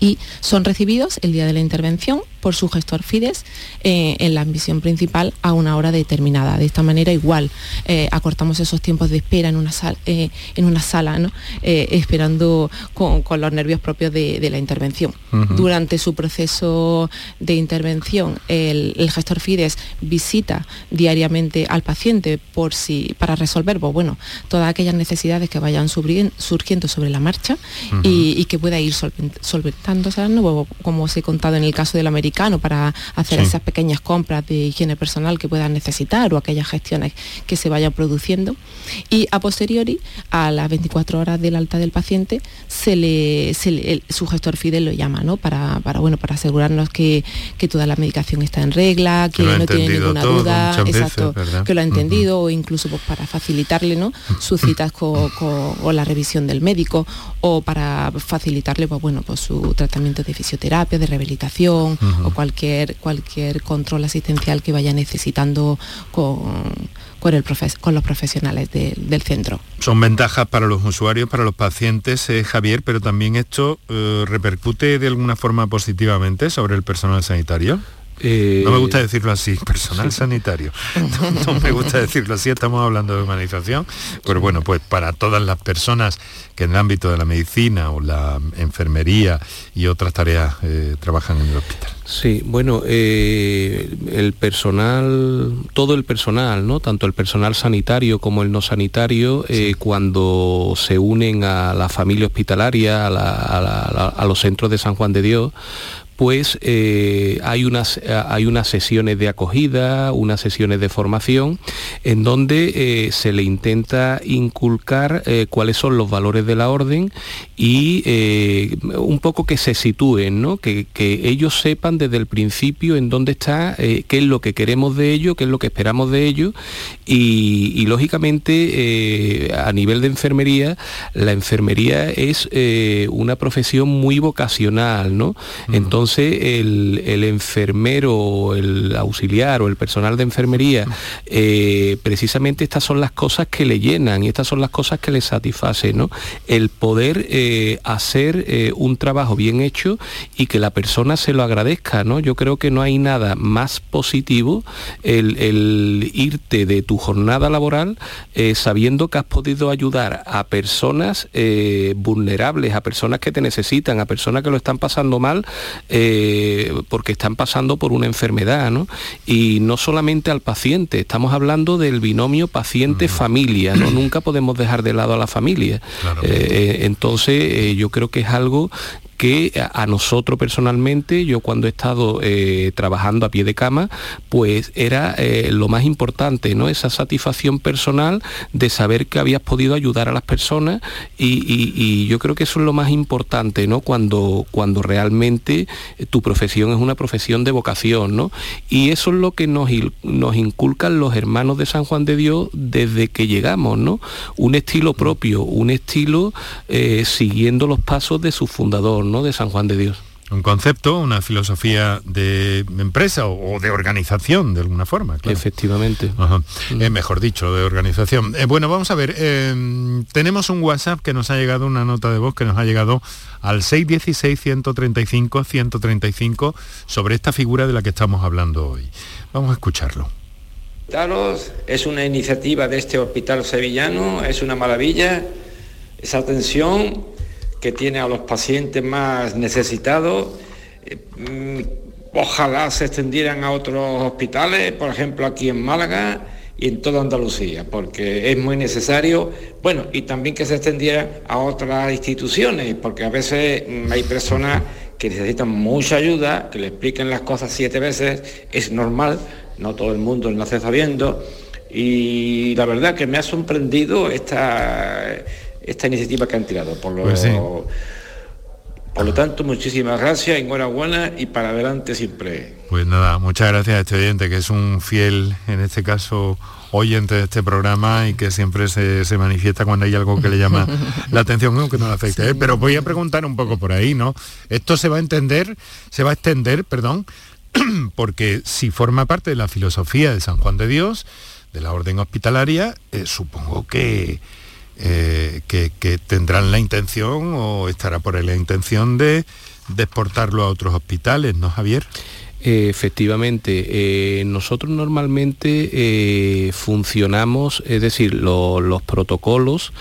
y son recibidos el día de la intervención por su gestor Fides eh, en la admisión principal a una hora determinada. De esta manera igual eh, acortamos esos tiempos de espera en una, eh, en una sala, esperando con, los nervios propios de, la intervención. Durante su proceso de intervención, el, gestor Fides visita diariamente al paciente por si, para resolver pues, bueno, todas aquellas necesidades que vayan surgiendo sobre la marcha y, que pueda ir solventándose, como os he contado en el caso del americano, para hacer esas pequeñas compras de higiene personal que puedan necesitar o aquellas gestiones que se vayan produciendo. Y a posteriori, a las 24 horas del alta del paciente, se le, su gestor FIDE lo llama, ¿no? Para, para, bueno, para asegurarnos que, toda la medicación está en regla, que, no tiene ninguna duda, exacto, que lo ha entendido, o incluso pues, para facilitarle ¿no? sus citas con, la revisión del médico o para facilitarle pues, bueno, pues, su tratamiento de fisioterapia, de rehabilitación o cualquier, cualquier control asistencial que vaya necesitando con, con, los profesionales del centro. Son ventajas para los usuarios, para los pacientes, eh, Javier, pero también esto eh, repercute de alguna forma positivamente sobre el personal sanitario. Eh, no me gusta decirlo así, personal sanitario. No, me gusta decirlo así, estamos hablando de humanización, pero bueno, pues para todas las personas que en el ámbito de la medicina o la enfermería y otras tareas eh, trabajan en el hospital. Sí, bueno, eh, el personal, todo el personal, ¿no? Tanto el personal sanitario como el no sanitario, cuando se unen a la familia hospitalaria, a los centros de San Juan de Dios, pues eh, hay, unas, eh, hay unas sesiones de acogida, unas sesiones de formación, en donde eh, se le intenta inculcar cuáles son los valores de la orden y un poco que se sitúen, ¿no? que, ellos sepan desde el principio en dónde está, qué es lo que queremos de ello, qué es lo que esperamos de ello y, lógicamente a nivel de enfermería, la enfermería es una profesión muy vocacional, ¿no? Entonces, el, enfermero, el auxiliar o el personal de enfermería, eh, precisamente estas son las cosas que le llenan y estas son las cosas que le satisfacen, ¿no? El poder eh, hacer eh, un trabajo bien hecho y que la persona se lo agradezca, ¿no? Yo creo que no hay nada más positivo el, irte de tu jornada laboral sabiendo que has podido ayudar a personas vulnerables, a personas que te necesitan, a personas que lo están pasando mal, eh, porque están pasando por una enfermedad, ¿no? Y no solamente al paciente, estamos hablando del binomio paciente-familia, ¿no? Nunca podemos dejar de lado a la familia. Eh, eh, entonces, yo creo que es algo que a nosotros personalmente, yo cuando he estado eh, trabajando a pie de cama, pues era eh, lo más importante, ¿no? Esa satisfacción personal de saber que habías podido ayudar a las personas y, yo creo que eso es lo más importante, ¿no? Cuando, cuando realmente tu profesión es una profesión de vocación, ¿no? Y eso es lo que nos, nos inculcan los hermanos de San Juan de Dios desde que llegamos, ¿no? Un estilo propio, un estilo eh, siguiendo los pasos de su fundador, de San Juan de Dios. Un concepto, una filosofía de empresa o, de organización, de alguna forma. Efectivamente. Mm. mejor dicho, de organización. Eh, bueno, vamos a ver, em, tenemos un WhatsApp que nos ha llegado, una nota de voz que nos ha llegado al 616-135-135 sobre esta figura de la que estamos hablando hoy. Vamos a escucharlo. Es una iniciativa de este hospital sevillano, es una maravilla, esa atención que tiene a los pacientes más necesitados. Eh, mm, ojalá se extendieran a otros hospitales, por ejemplo aquí en Málaga y en toda Andalucía, porque es muy necesario, bueno, y también que se extendiera a otras instituciones, porque a veces mm, hay personas que necesitan mucha ayuda, que le expliquen las cosas siete veces, es normal, no todo el mundo lo hace sabiendo, y la verdad que me ha sorprendido esta esta iniciativa que han tirado. Por lo, pues por lo tanto, muchísimas gracias, enhorabuena y para adelante siempre. Pues nada, muchas gracias a este oyente que es un fiel, en este caso, oyente de este programa y que siempre se, manifiesta cuando hay algo que le llama la atención, aunque no le afecte. ¿eh? Pero voy a preguntar un poco por ahí, ¿no? Esto se va a entender, se va a extender, perdón, porque si forma parte de la filosofía de San Juan de Dios, de la orden hospitalaria, eh, supongo que eh, que, tendrán la intención o estará por ahí la intención de, exportarlo a otros hospitales, ¿no, Javier? Eh, efectivamente, eh, nosotros normalmente eh, funcionamos, es decir, los protocolos,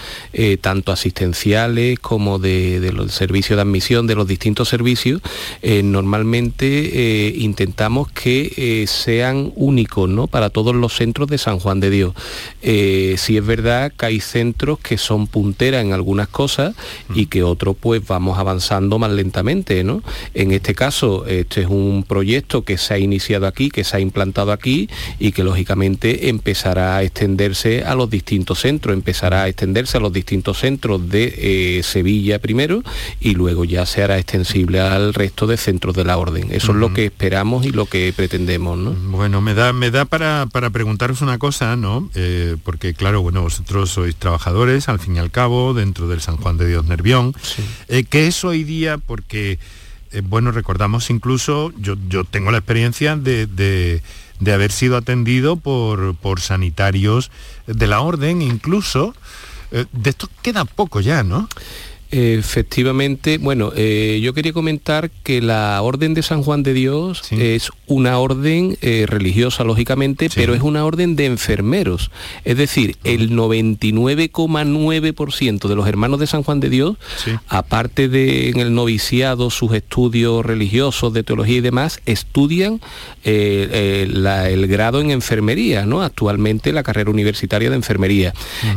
tanto asistenciales como de, los servicios de admisión de los distintos servicios, normalmente intentamos que sean únicos ¿no? para todos los centros de San Juan de Dios. si es verdad que hay centros que son punteras en algunas cosas y que otros pues vamos avanzando más lentamente. ¿no? En este caso, este es un proyecto que se ha iniciado aquí, que se ha implantado aquí y que lógicamente empezará a extenderse a los distintos centros, empezará a extenderse a los distintos centros de eh, Sevilla primero y luego ya se hará extensible al resto de centros de la orden. Eso es lo que esperamos y lo que pretendemos. ¿no? Bueno, me da, me da para, preguntaros una cosa, ¿no? Eh, porque claro, bueno, vosotros sois trabajadores, al fin y al cabo, dentro del San Juan de Dios Nervión. Eh, ¿Qué es hoy día? Porque bueno, recordamos incluso, yo, tengo la experiencia de, haber sido atendido por, por, sanitarios de la orden, incluso, eh, de esto queda poco ya, ¿no? Efectivamente, bueno, eh, yo quería comentar que la Orden de San Juan de Dios es una orden eh, religiosa, lógicamente, pero es una orden de enfermeros. Es decir, el 99,9% de los hermanos de San Juan de Dios, aparte de en el noviciado sus estudios religiosos de teología y demás, estudian eh, el grado en enfermería, ¿no? Actualmente la carrera universitaria de enfermería.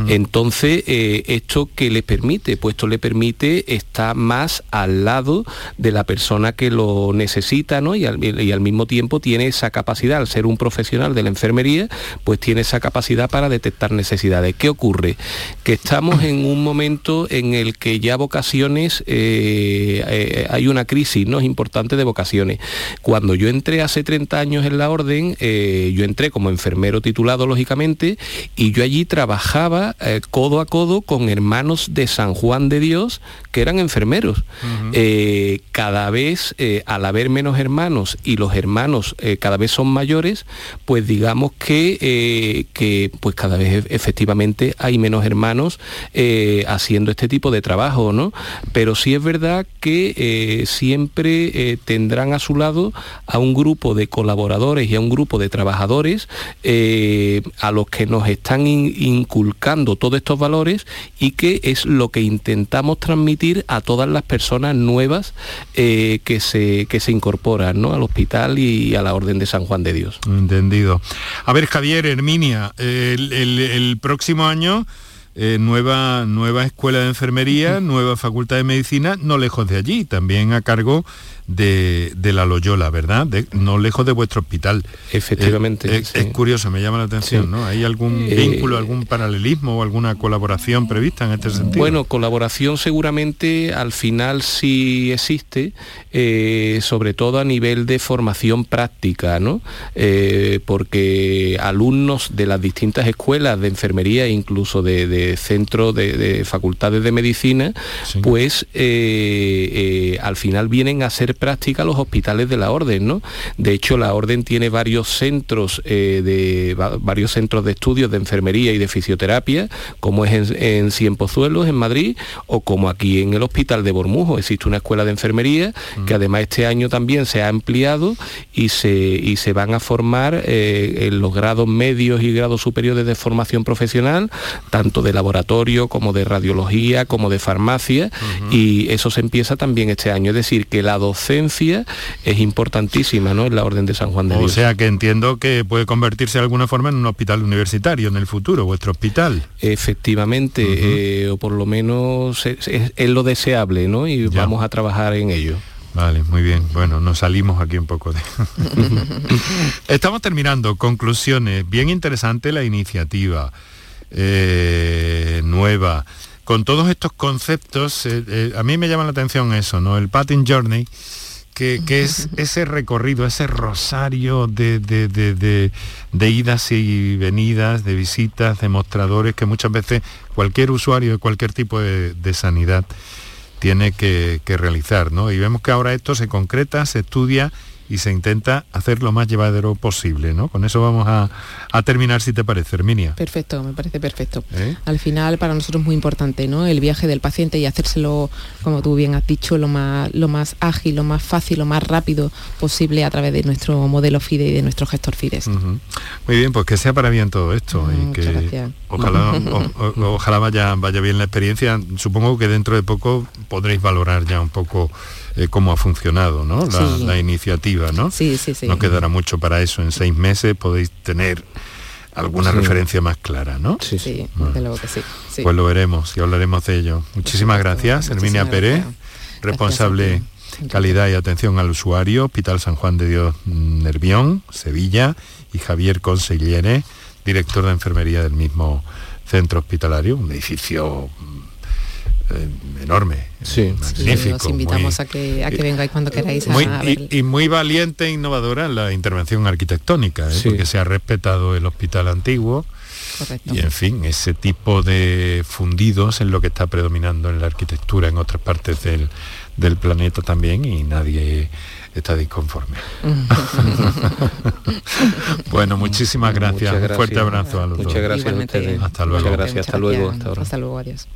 Entonces, esto que les permite, pues esto le permite está más al lado de la persona que lo necesita ¿no? y, al, mismo tiempo tiene esa capacidad, al ser un profesional de la enfermería, pues tiene esa capacidad para detectar necesidades. ¿Qué ocurre? Que estamos en un momento en el que ya vocaciones, eh, eh, hay una crisis ¿no? importante de vocaciones. Cuando yo entré hace 30 años en la orden, eh, yo entré como enfermero titulado, lógicamente, y yo allí trabajaba codo a codo con hermanos de San Juan de Dios, que eran enfermeros. Eh, cada vez, eh, al haber menos hermanos y los hermanos eh, cada vez son mayores, pues digamos que, que pues cada vez efectivamente hay menos hermanos haciendo este tipo de trabajo, ¿no? Pero sí es verdad que siempre tendrán a su lado a un grupo de colaboradores y a un grupo de trabajadores a los que nos están inculcando todos estos valores y que es lo que intentamos transmitir a todas las personas nuevas eh, que, se, que se incorporan ¿no? al hospital y a la Orden de San Juan de Dios. Entendido. A ver, Javier, Herminia, el, próximo año... Eh, nueva, nueva escuela de enfermería, nueva facultad de medicina, no lejos de allí, también a cargo de, la Loyola, ¿verdad? no lejos de vuestro hospital. Efectivamente. Es, curioso, me llama la atención, ¿no? ¿Hay algún eh, vínculo, algún paralelismo o alguna colaboración prevista en este sentido? Bueno, colaboración seguramente al final sí existe, eh, sobre todo a nivel de formación práctica, ¿no? Eh, porque alumnos de las distintas escuelas de enfermería, incluso de, centros de, facultades de medicina, pues al final vienen a ser práctica los hospitales de la orden, ¿no? De hecho, la orden tiene varios centros eh, de varios centros de estudios de enfermería y de fisioterapia, como es en, en Cienpozuelos, en Madrid, o como aquí en el Hospital de Bormujo. Existe una escuela de enfermería mm. que además este año también se ha ampliado y se, y se van a formar eh, en los grados medios y grados superiores de formación profesional, tanto de laboratorio como de radiología, como de farmacia, y eso se empieza también este año. Es decir, que la docencia es importantísima ¿no? en la Orden de San Juan de Dios. O sea que entiendo que puede convertirse de alguna forma en un hospital universitario en el futuro, vuestro hospital. Efectivamente, eh, o por lo menos es, lo deseable, ¿no? Y vamos a trabajar en ello. Vale, muy bien. Bueno, nos salimos aquí un poco de... Estamos terminando. Conclusiones. Bien interesante la iniciativa eh, nueva con todos estos conceptos, eh, eh, a mí me llama la atención eso, ¿no? El Pattern Journey, que, es ese recorrido, ese rosario de, de, idas y venidas, de visitas, de mostradores, que muchas veces cualquier usuario de cualquier tipo de, sanidad tiene que, realizar, ¿no? Y vemos que ahora esto se concreta, se estudia y se intenta hacer lo más llevadero posible, ¿no? Con eso vamos a, terminar, si te parece, Herminia. Perfecto, me parece perfecto. ¿Eh? Al final, para nosotros es muy importante, ¿no? El viaje del paciente y hacérselo, como tú bien has dicho, lo más, lo más ágil, lo más fácil, lo más rápido posible a través de nuestro modelo FIDE y de nuestro gestor FIDES. Muy bien, pues que sea para bien todo esto y que ojalá, ojalá vaya, vaya bien la experiencia. Supongo que dentro de poco podréis valorar ya un poco eh, cómo ha funcionado ¿no? la, iniciativa, ¿no? Sí, sí, sí. No quedará mucho para eso. En seis meses podéis tener alguna referencia más clara, ¿no? Sí, sí, luego que sí, Pues lo veremos y hablaremos de ello. Muchísimas gracias, Herminia Pérez, responsable calidad y atención al usuario, Hospital San Juan de Dios Nervión, Sevilla, y Javier Consellere, director de enfermería del mismo centro hospitalario, un edificio eh, enorme, sí. magnífico. os invitamos a, que, a que vengáis cuando queráis. y, muy valiente e innovadora la intervención arquitectónica, ¿eh? porque se ha respetado el hospital antiguo. Y en fin, ese tipo de fundidos es lo que está predominando en la arquitectura en otras partes del, del planeta también y nadie está disconforme. bueno, muchísimas gracias. Un fuerte abrazo a los Muchas gracias a ustedes. Hasta luego. Muchas gracias. Hasta luego. Hasta, ahora. hasta luego. Adiós.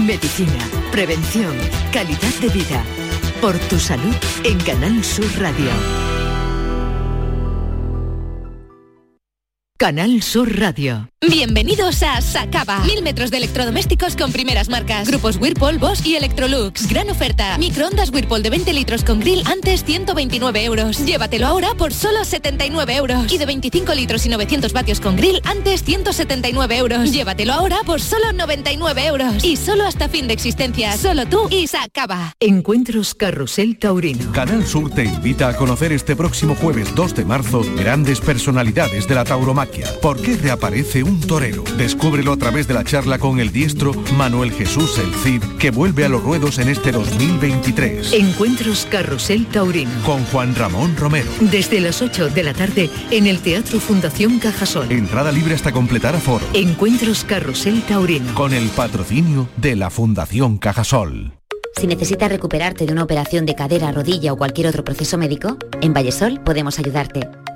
Medicina, prevención, calidad de vida. Por tu salud en Canal Sur Radio. Canal Sur Radio. Bienvenidos a Sacaba. Mil metros de electrodomésticos con primeras marcas. Grupos Whirlpool, Bosch y Electrolux. Gran oferta. Microondas Whirlpool de 20 litros con grill antes 129 euros. Llévatelo ahora por solo 79 euros. Y de 25 litros y 900 vatios con grill antes 179 euros. Llévatelo ahora por solo 99 euros. Y solo hasta fin de existencia. Solo tú y Sacaba. Encuentros Carrusel Taurino. Canal Sur te invita a conocer este próximo jueves 2 de marzo grandes personalidades de la tauromaquia ¿Por qué reaparece un torero? Descúbrelo a través de la charla con el diestro Manuel Jesús El Cid, que vuelve a los ruedos en este 2023. Encuentros Carrusel Taurino. Con Juan Ramón Romero. Desde las 8 de la tarde en el Teatro Fundación Cajasol. Entrada libre hasta completar aforo. Encuentros Carrusel Taurino. Con el patrocinio de la Fundación Cajasol. Si necesitas recuperarte de una operación de cadera, rodilla o cualquier otro proceso médico, en Vallesol podemos ayudarte.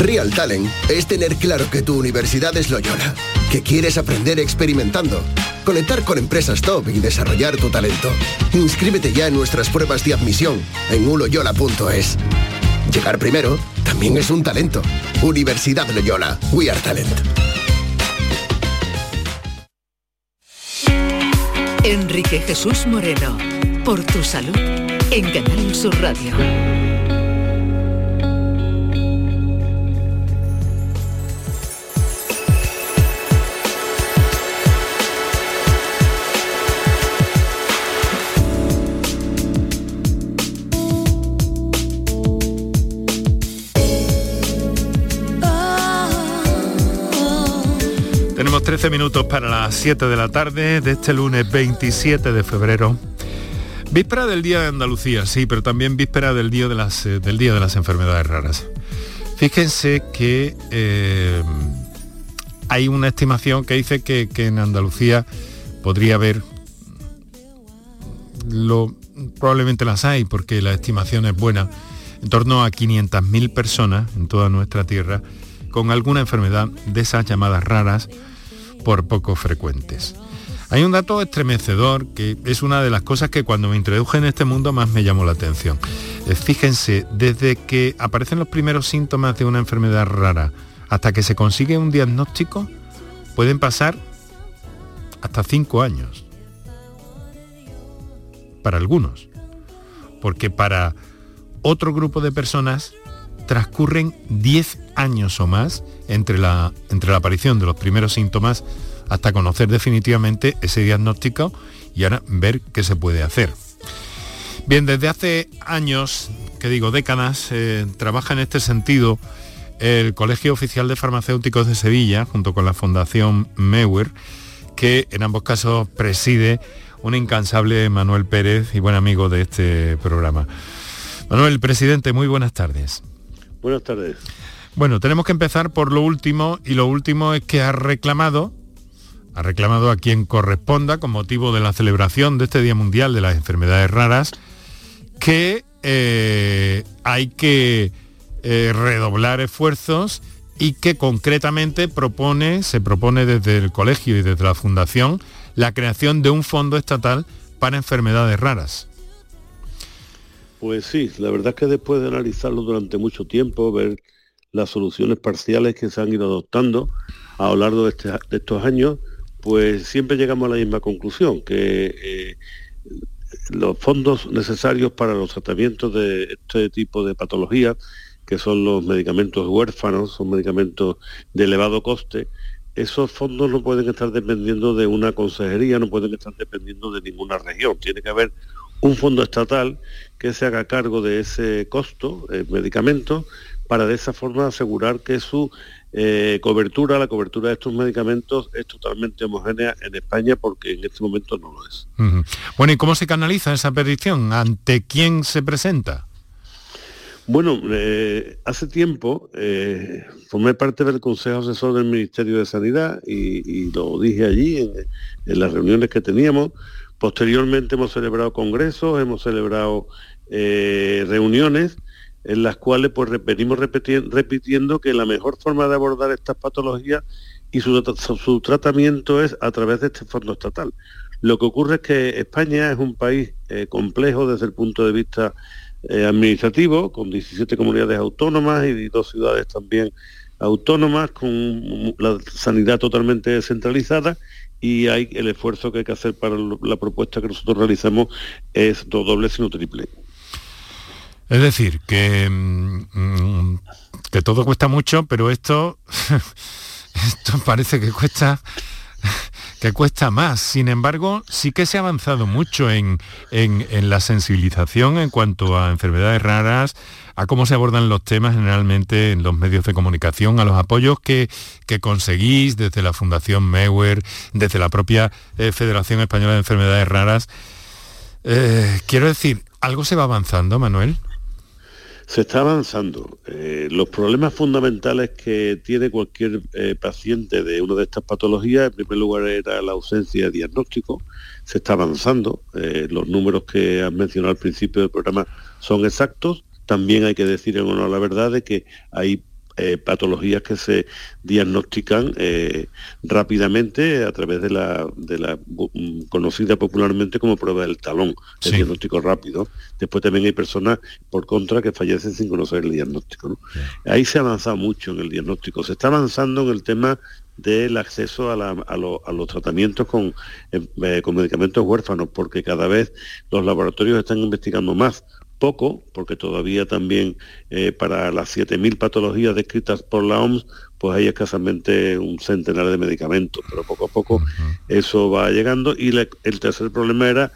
Real Talent es tener claro que tu universidad es Loyola, que quieres aprender experimentando, conectar con empresas top y desarrollar tu talento. Inscríbete ya en nuestras pruebas de admisión en uloyola.es. Llegar primero también es un talento. Universidad Loyola, We Are Talent. Enrique Jesús Moreno, por tu salud, en Canal Sur Radio. 13 minutos para las 7 de la tarde de este lunes 27 de febrero. Víspera del Día de Andalucía, sí, pero también víspera del Día de las, eh, del día de las Enfermedades Raras. Fíjense que eh, hay una estimación que dice que, en Andalucía podría haber, lo, probablemente las hay porque la estimación es buena, en torno a 500.000 personas en toda nuestra tierra con alguna enfermedad de esas llamadas raras por poco frecuentes. Hay un dato estremecedor que es una de las cosas que cuando me introduje en este mundo más me llamó la atención. Eh, fíjense, desde que aparecen los primeros síntomas de una enfermedad rara hasta que se consigue un diagnóstico, pueden pasar hasta cinco años. Para algunos. Porque para otro grupo de personas transcurren 10 años o más entre la, entre la aparición de los primeros síntomas hasta conocer definitivamente ese diagnóstico y ahora ver qué se puede hacer. Bien, desde hace años, que digo décadas, eh, trabaja en este sentido el Colegio Oficial de Farmacéuticos de Sevilla, junto con la Fundación Meuer, que en ambos casos preside un incansable Manuel Pérez y buen amigo de este programa. Manuel, presidente, muy buenas tardes. Buenas tardes. Bueno, tenemos que empezar por lo último y lo último es que ha reclamado, ha reclamado a quien corresponda con motivo de la celebración de este Día Mundial de las Enfermedades Raras, que eh, hay que eh, redoblar esfuerzos y que concretamente propone, se propone desde el colegio y desde la fundación la creación de un fondo estatal para enfermedades raras. Pues sí, la verdad es que después de analizarlo durante mucho tiempo, ver las soluciones parciales que se han ido adoptando a lo largo de, este, estos años, pues siempre llegamos a la misma conclusión, que eh, los fondos necesarios para los tratamientos de este tipo de patologías, que son los medicamentos huérfanos, son medicamentos de elevado coste, esos fondos no pueden estar dependiendo de una consejería, no pueden estar dependiendo de ninguna región. Tiene que haber un fondo estatal que se haga cargo de ese costo, el medicamento, para de esa forma asegurar que su eh, cobertura, la cobertura de estos medicamentos es totalmente homogénea en España porque en este momento no lo es. Bueno, ¿y cómo se canaliza esa petición? ¿Ante quién se presenta? Bueno, eh, hace tiempo eh, formé parte del Consejo Asesor del Ministerio de Sanidad y, lo dije allí en, las reuniones que teníamos. Posteriormente hemos celebrado congresos, hemos celebrado eh, reuniones en las cuales pues venimos repitiendo que la mejor forma de abordar estas patologías y su, su, tratamiento es a través de este fondo estatal. Lo que ocurre es que España es un país complejo desde el punto de vista eh, administrativo, con 17 comunidades autónomas y dos ciudades también autónomas, con la sanidad totalmente descentralizada y hay el esfuerzo que hay que hacer para la propuesta que nosotros realizamos es doble sino triple. Es decir, que, mm, que todo cuesta mucho, pero esto, esto parece que cuesta que cuesta más. Sin embargo, sí que se ha avanzado mucho en, la sensibilización en cuanto a enfermedades raras, a cómo se abordan los temas generalmente en los medios de comunicación, a los apoyos que, conseguís desde la Fundación Meuer, desde la propia eh, Federación Española de Enfermedades Raras. Eh, quiero decir, ¿algo se va avanzando, Manuel? Se está avanzando. Eh, los problemas fundamentales que tiene cualquier eh, paciente de una de estas patologías, en primer lugar era la ausencia de diagnóstico. Se está avanzando. Eh, los números que has mencionado al principio del programa son exactos. También hay que decir en honor a la verdad de que hay eh, patologías que se diagnostican eh, rápidamente a través de la, de la mm, conocida popularmente como prueba del talón, el diagnóstico rápido. Después también hay personas, por contra, que fallecen sin conocer el diagnóstico. Ahí se ha avanzado mucho en el diagnóstico. Se está avanzando en el tema del acceso a, los tratamientos con, eh, con medicamentos huérfanos, porque cada vez los laboratorios están investigando más poco, porque todavía también eh, para las 7.000 patologías descritas por la OMS, pues hay escasamente un centenar de medicamentos, pero poco a poco eso va llegando. Y el tercer problema era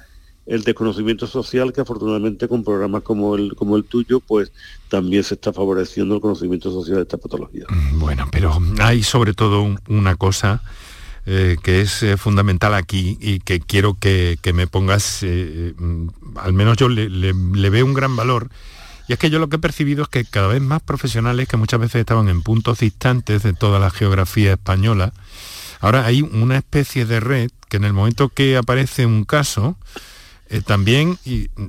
el desconocimiento social, que afortunadamente con programas como el, como el tuyo, pues también se está favoreciendo el conocimiento social de esta patología. Bueno, pero hay sobre todo una cosa eh, que es eh, fundamental aquí y que quiero que, me pongas, eh, mm, al menos yo le, veo un gran valor, y es que yo lo que he percibido es que cada vez más profesionales que muchas veces estaban en puntos distantes de toda la geografía española, ahora hay una especie de red que en el momento que aparece un caso, también, y mm,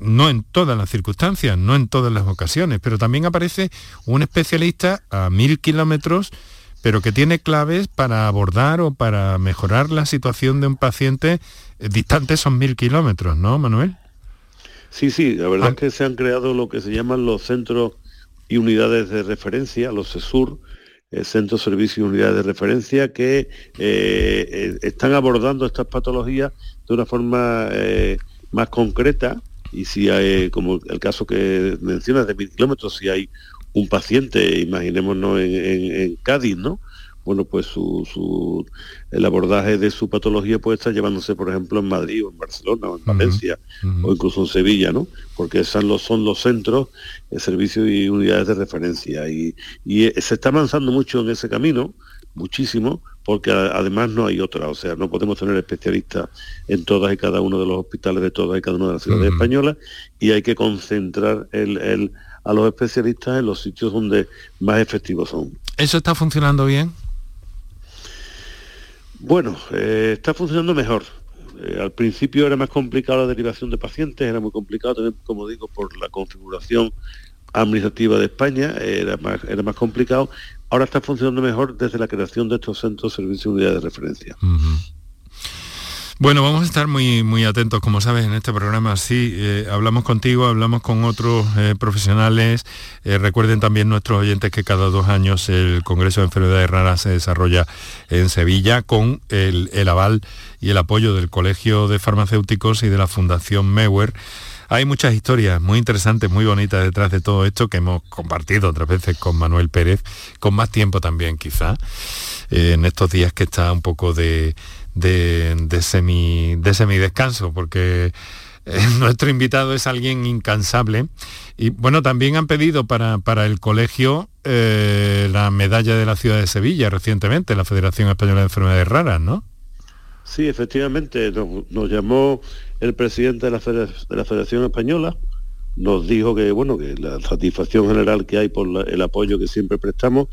no en todas las circunstancias, no en todas las ocasiones, pero también aparece un especialista a mil kilómetros pero que tiene claves para abordar o para mejorar la situación de un paciente eh, distante son mil kilómetros, ¿no, Manuel? Sí, sí, la verdad ah. es que se han creado lo que se llaman los centros y unidades de referencia, los CESUR, eh, centros, servicios y unidades de referencia, que eh, están abordando estas patologías de una forma más concreta y si hay, como el caso que mencionas de mil kilómetros, si hay un paciente, imaginémonos en, Cádiz, ¿no? Bueno, pues su, el abordaje de su patología puede estar llevándose, por ejemplo, en Madrid o en Barcelona o en Valencia o incluso en Sevilla, ¿no? Porque esos son los, son los centros, de servicios y unidades de referencia. Y, y se está avanzando mucho en ese camino, muchísimo, porque además no hay otra, o sea, no podemos tener especialistas en todas y cada uno de los hospitales de todas y cada una de las ciudades españolas y hay que concentrar el, a los especialistas en los sitios donde más efectivos son. ¿Eso está funcionando bien? Bueno, eh, está funcionando mejor. Eh, al principio era más complicado la derivación de pacientes, era muy complicado también, como digo, por la configuración administrativa de España, era más, era más complicado ahora está funcionando mejor desde la creación de estos centros de servicio de unidad de referencia. Bueno, vamos a estar muy, muy atentos, como sabes, en este programa. Sí, eh, hablamos contigo, hablamos con otros eh, profesionales. Eh, recuerden también nuestros oyentes que cada dos años el Congreso de Enfermedades Raras se desarrolla en Sevilla con el, el aval y el apoyo del Colegio de Farmacéuticos y de la Fundación Mewer hay muchas historias muy interesantes, muy bonitas detrás de todo esto que hemos compartido otras veces con Manuel Pérez, con más tiempo también quizá, en estos días que está un poco de, de, semi, de semidescanso, porque eh, nuestro invitado es alguien incansable. Y bueno, también han pedido para, para el colegio eh, la medalla de la ciudad de Sevilla recientemente, la Federación Española de Enfermedades Raras, ¿no? Sí, efectivamente, nos, llamó el presidente de la, Federación Española, nos dijo que bueno que la satisfacción general que hay por el apoyo que siempre prestamos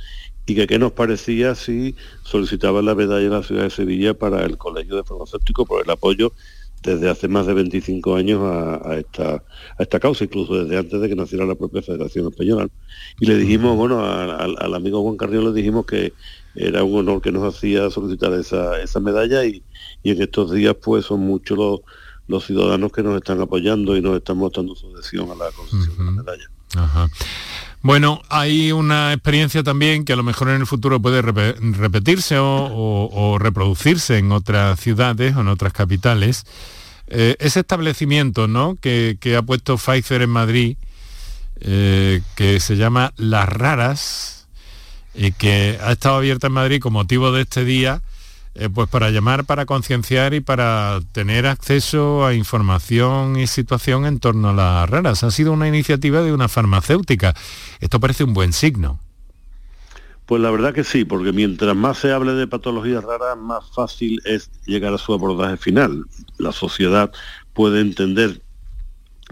y que qué nos parecía si solicitaba la medalla de la ciudad de Sevilla para el Colegio de Farmacéuticos por el apoyo desde hace más de 25 años a, esta, a esta causa, incluso desde antes de que naciera la propia Federación Española. Y le dijimos, bueno, al amigo Juan Carrillo le dijimos que era un honor que nos hacía solicitar esa, esa medalla y, y en estos días pues son muchos los, los ciudadanos que nos están apoyando y nos están mostrando su adhesión a la concesión de la medalla. Bueno, hay una experiencia también que a lo mejor en el futuro puede repetirse o, reproducirse en otras ciudades o en otras capitales. Eh, ese establecimiento ¿no? que, ha puesto Pfizer en Madrid, eh, que se llama Las Raras, y que ha estado abierta en Madrid con motivo de este día, eh, pues para llamar, para concienciar y para tener acceso a información y situación en torno a las raras. Ha sido una iniciativa de una farmacéutica. Esto parece un buen signo. Pues la verdad que sí, porque mientras más se hable de patologías raras, más fácil es llegar a su abordaje final. La sociedad puede entender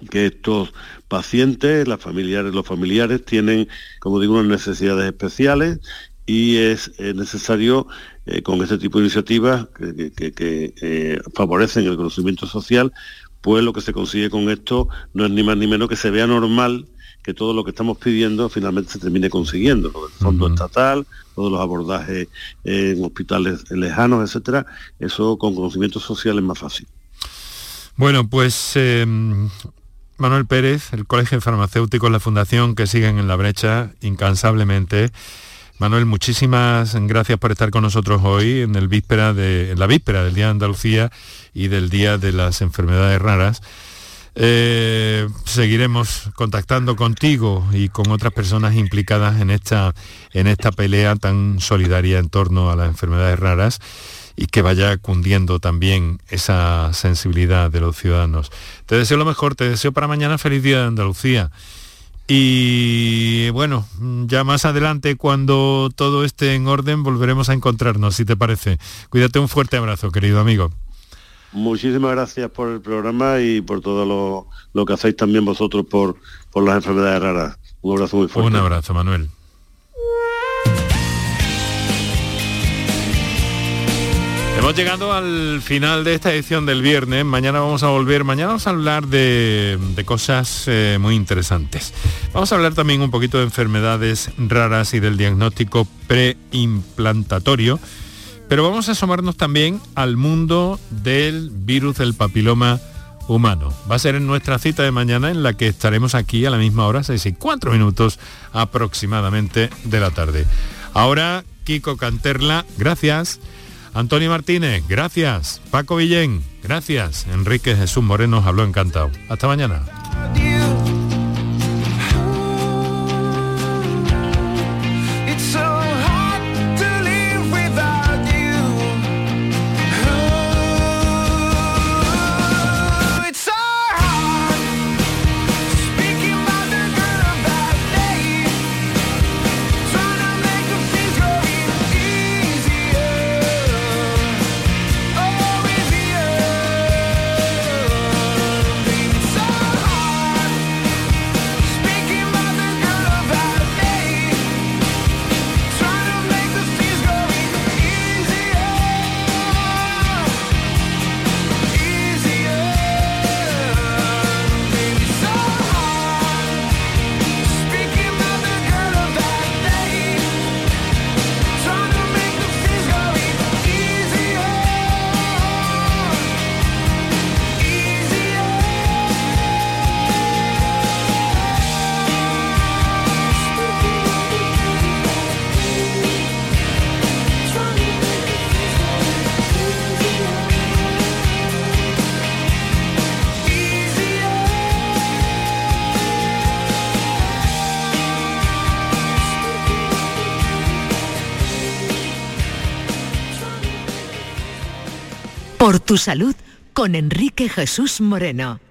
que estos pacientes, las familiares, los familiares tienen, como digo, unas necesidades especiales y es necesario eh, con este tipo de iniciativas que, eh, favorecen el conocimiento social, pues lo que se consigue con esto no es ni más ni menos que se vea normal que todo lo que estamos pidiendo finalmente se termine consiguiendo, lo del fondo estatal, todos los abordajes en hospitales lejanos, etcétera, eso con conocimiento social es más fácil. Bueno, pues em, Manuel Pérez, el Colegio de Farmacéuticos, la Fundación que siguen en la brecha incansablemente. Manuel, muchísimas gracias por estar con nosotros hoy en, la víspera del Día de Andalucía y del Día de las Enfermedades Raras. Eh, seguiremos contactando contigo y con otras personas implicadas en esta, en esta pelea tan solidaria en torno a las enfermedades raras y que vaya cundiendo también esa sensibilidad de los ciudadanos. Te deseo lo mejor, te deseo para mañana feliz día de Andalucía. Y bueno, ya más adelante, cuando todo esté en orden, volveremos a encontrarnos, si te parece. Cuídate, un fuerte abrazo, querido amigo. Muchísimas gracias por el programa y por todo lo, lo que hacéis también vosotros por, por las enfermedades raras. Un abrazo muy fuerte. Un abrazo, Manuel. Hemos llegado al final de esta edición del viernes. Mañana vamos a volver. Mañana vamos a hablar de, cosas eh, muy interesantes. Vamos a hablar también un poquito de enfermedades raras y del diagnóstico preimplantatorio. Pero vamos a asomarnos también al mundo del virus del papiloma humano. Va a ser en nuestra cita de mañana en la que estaremos aquí a la misma hora, 6 y 4 minutos aproximadamente de la tarde. Ahora, Kiko Canterla, gracias. Antonio Martínez, gracias. Paco Villén, gracias. Enrique Jesús Moreno habló encantado. Hasta mañana. Tu salud con Enrique Jesús Moreno.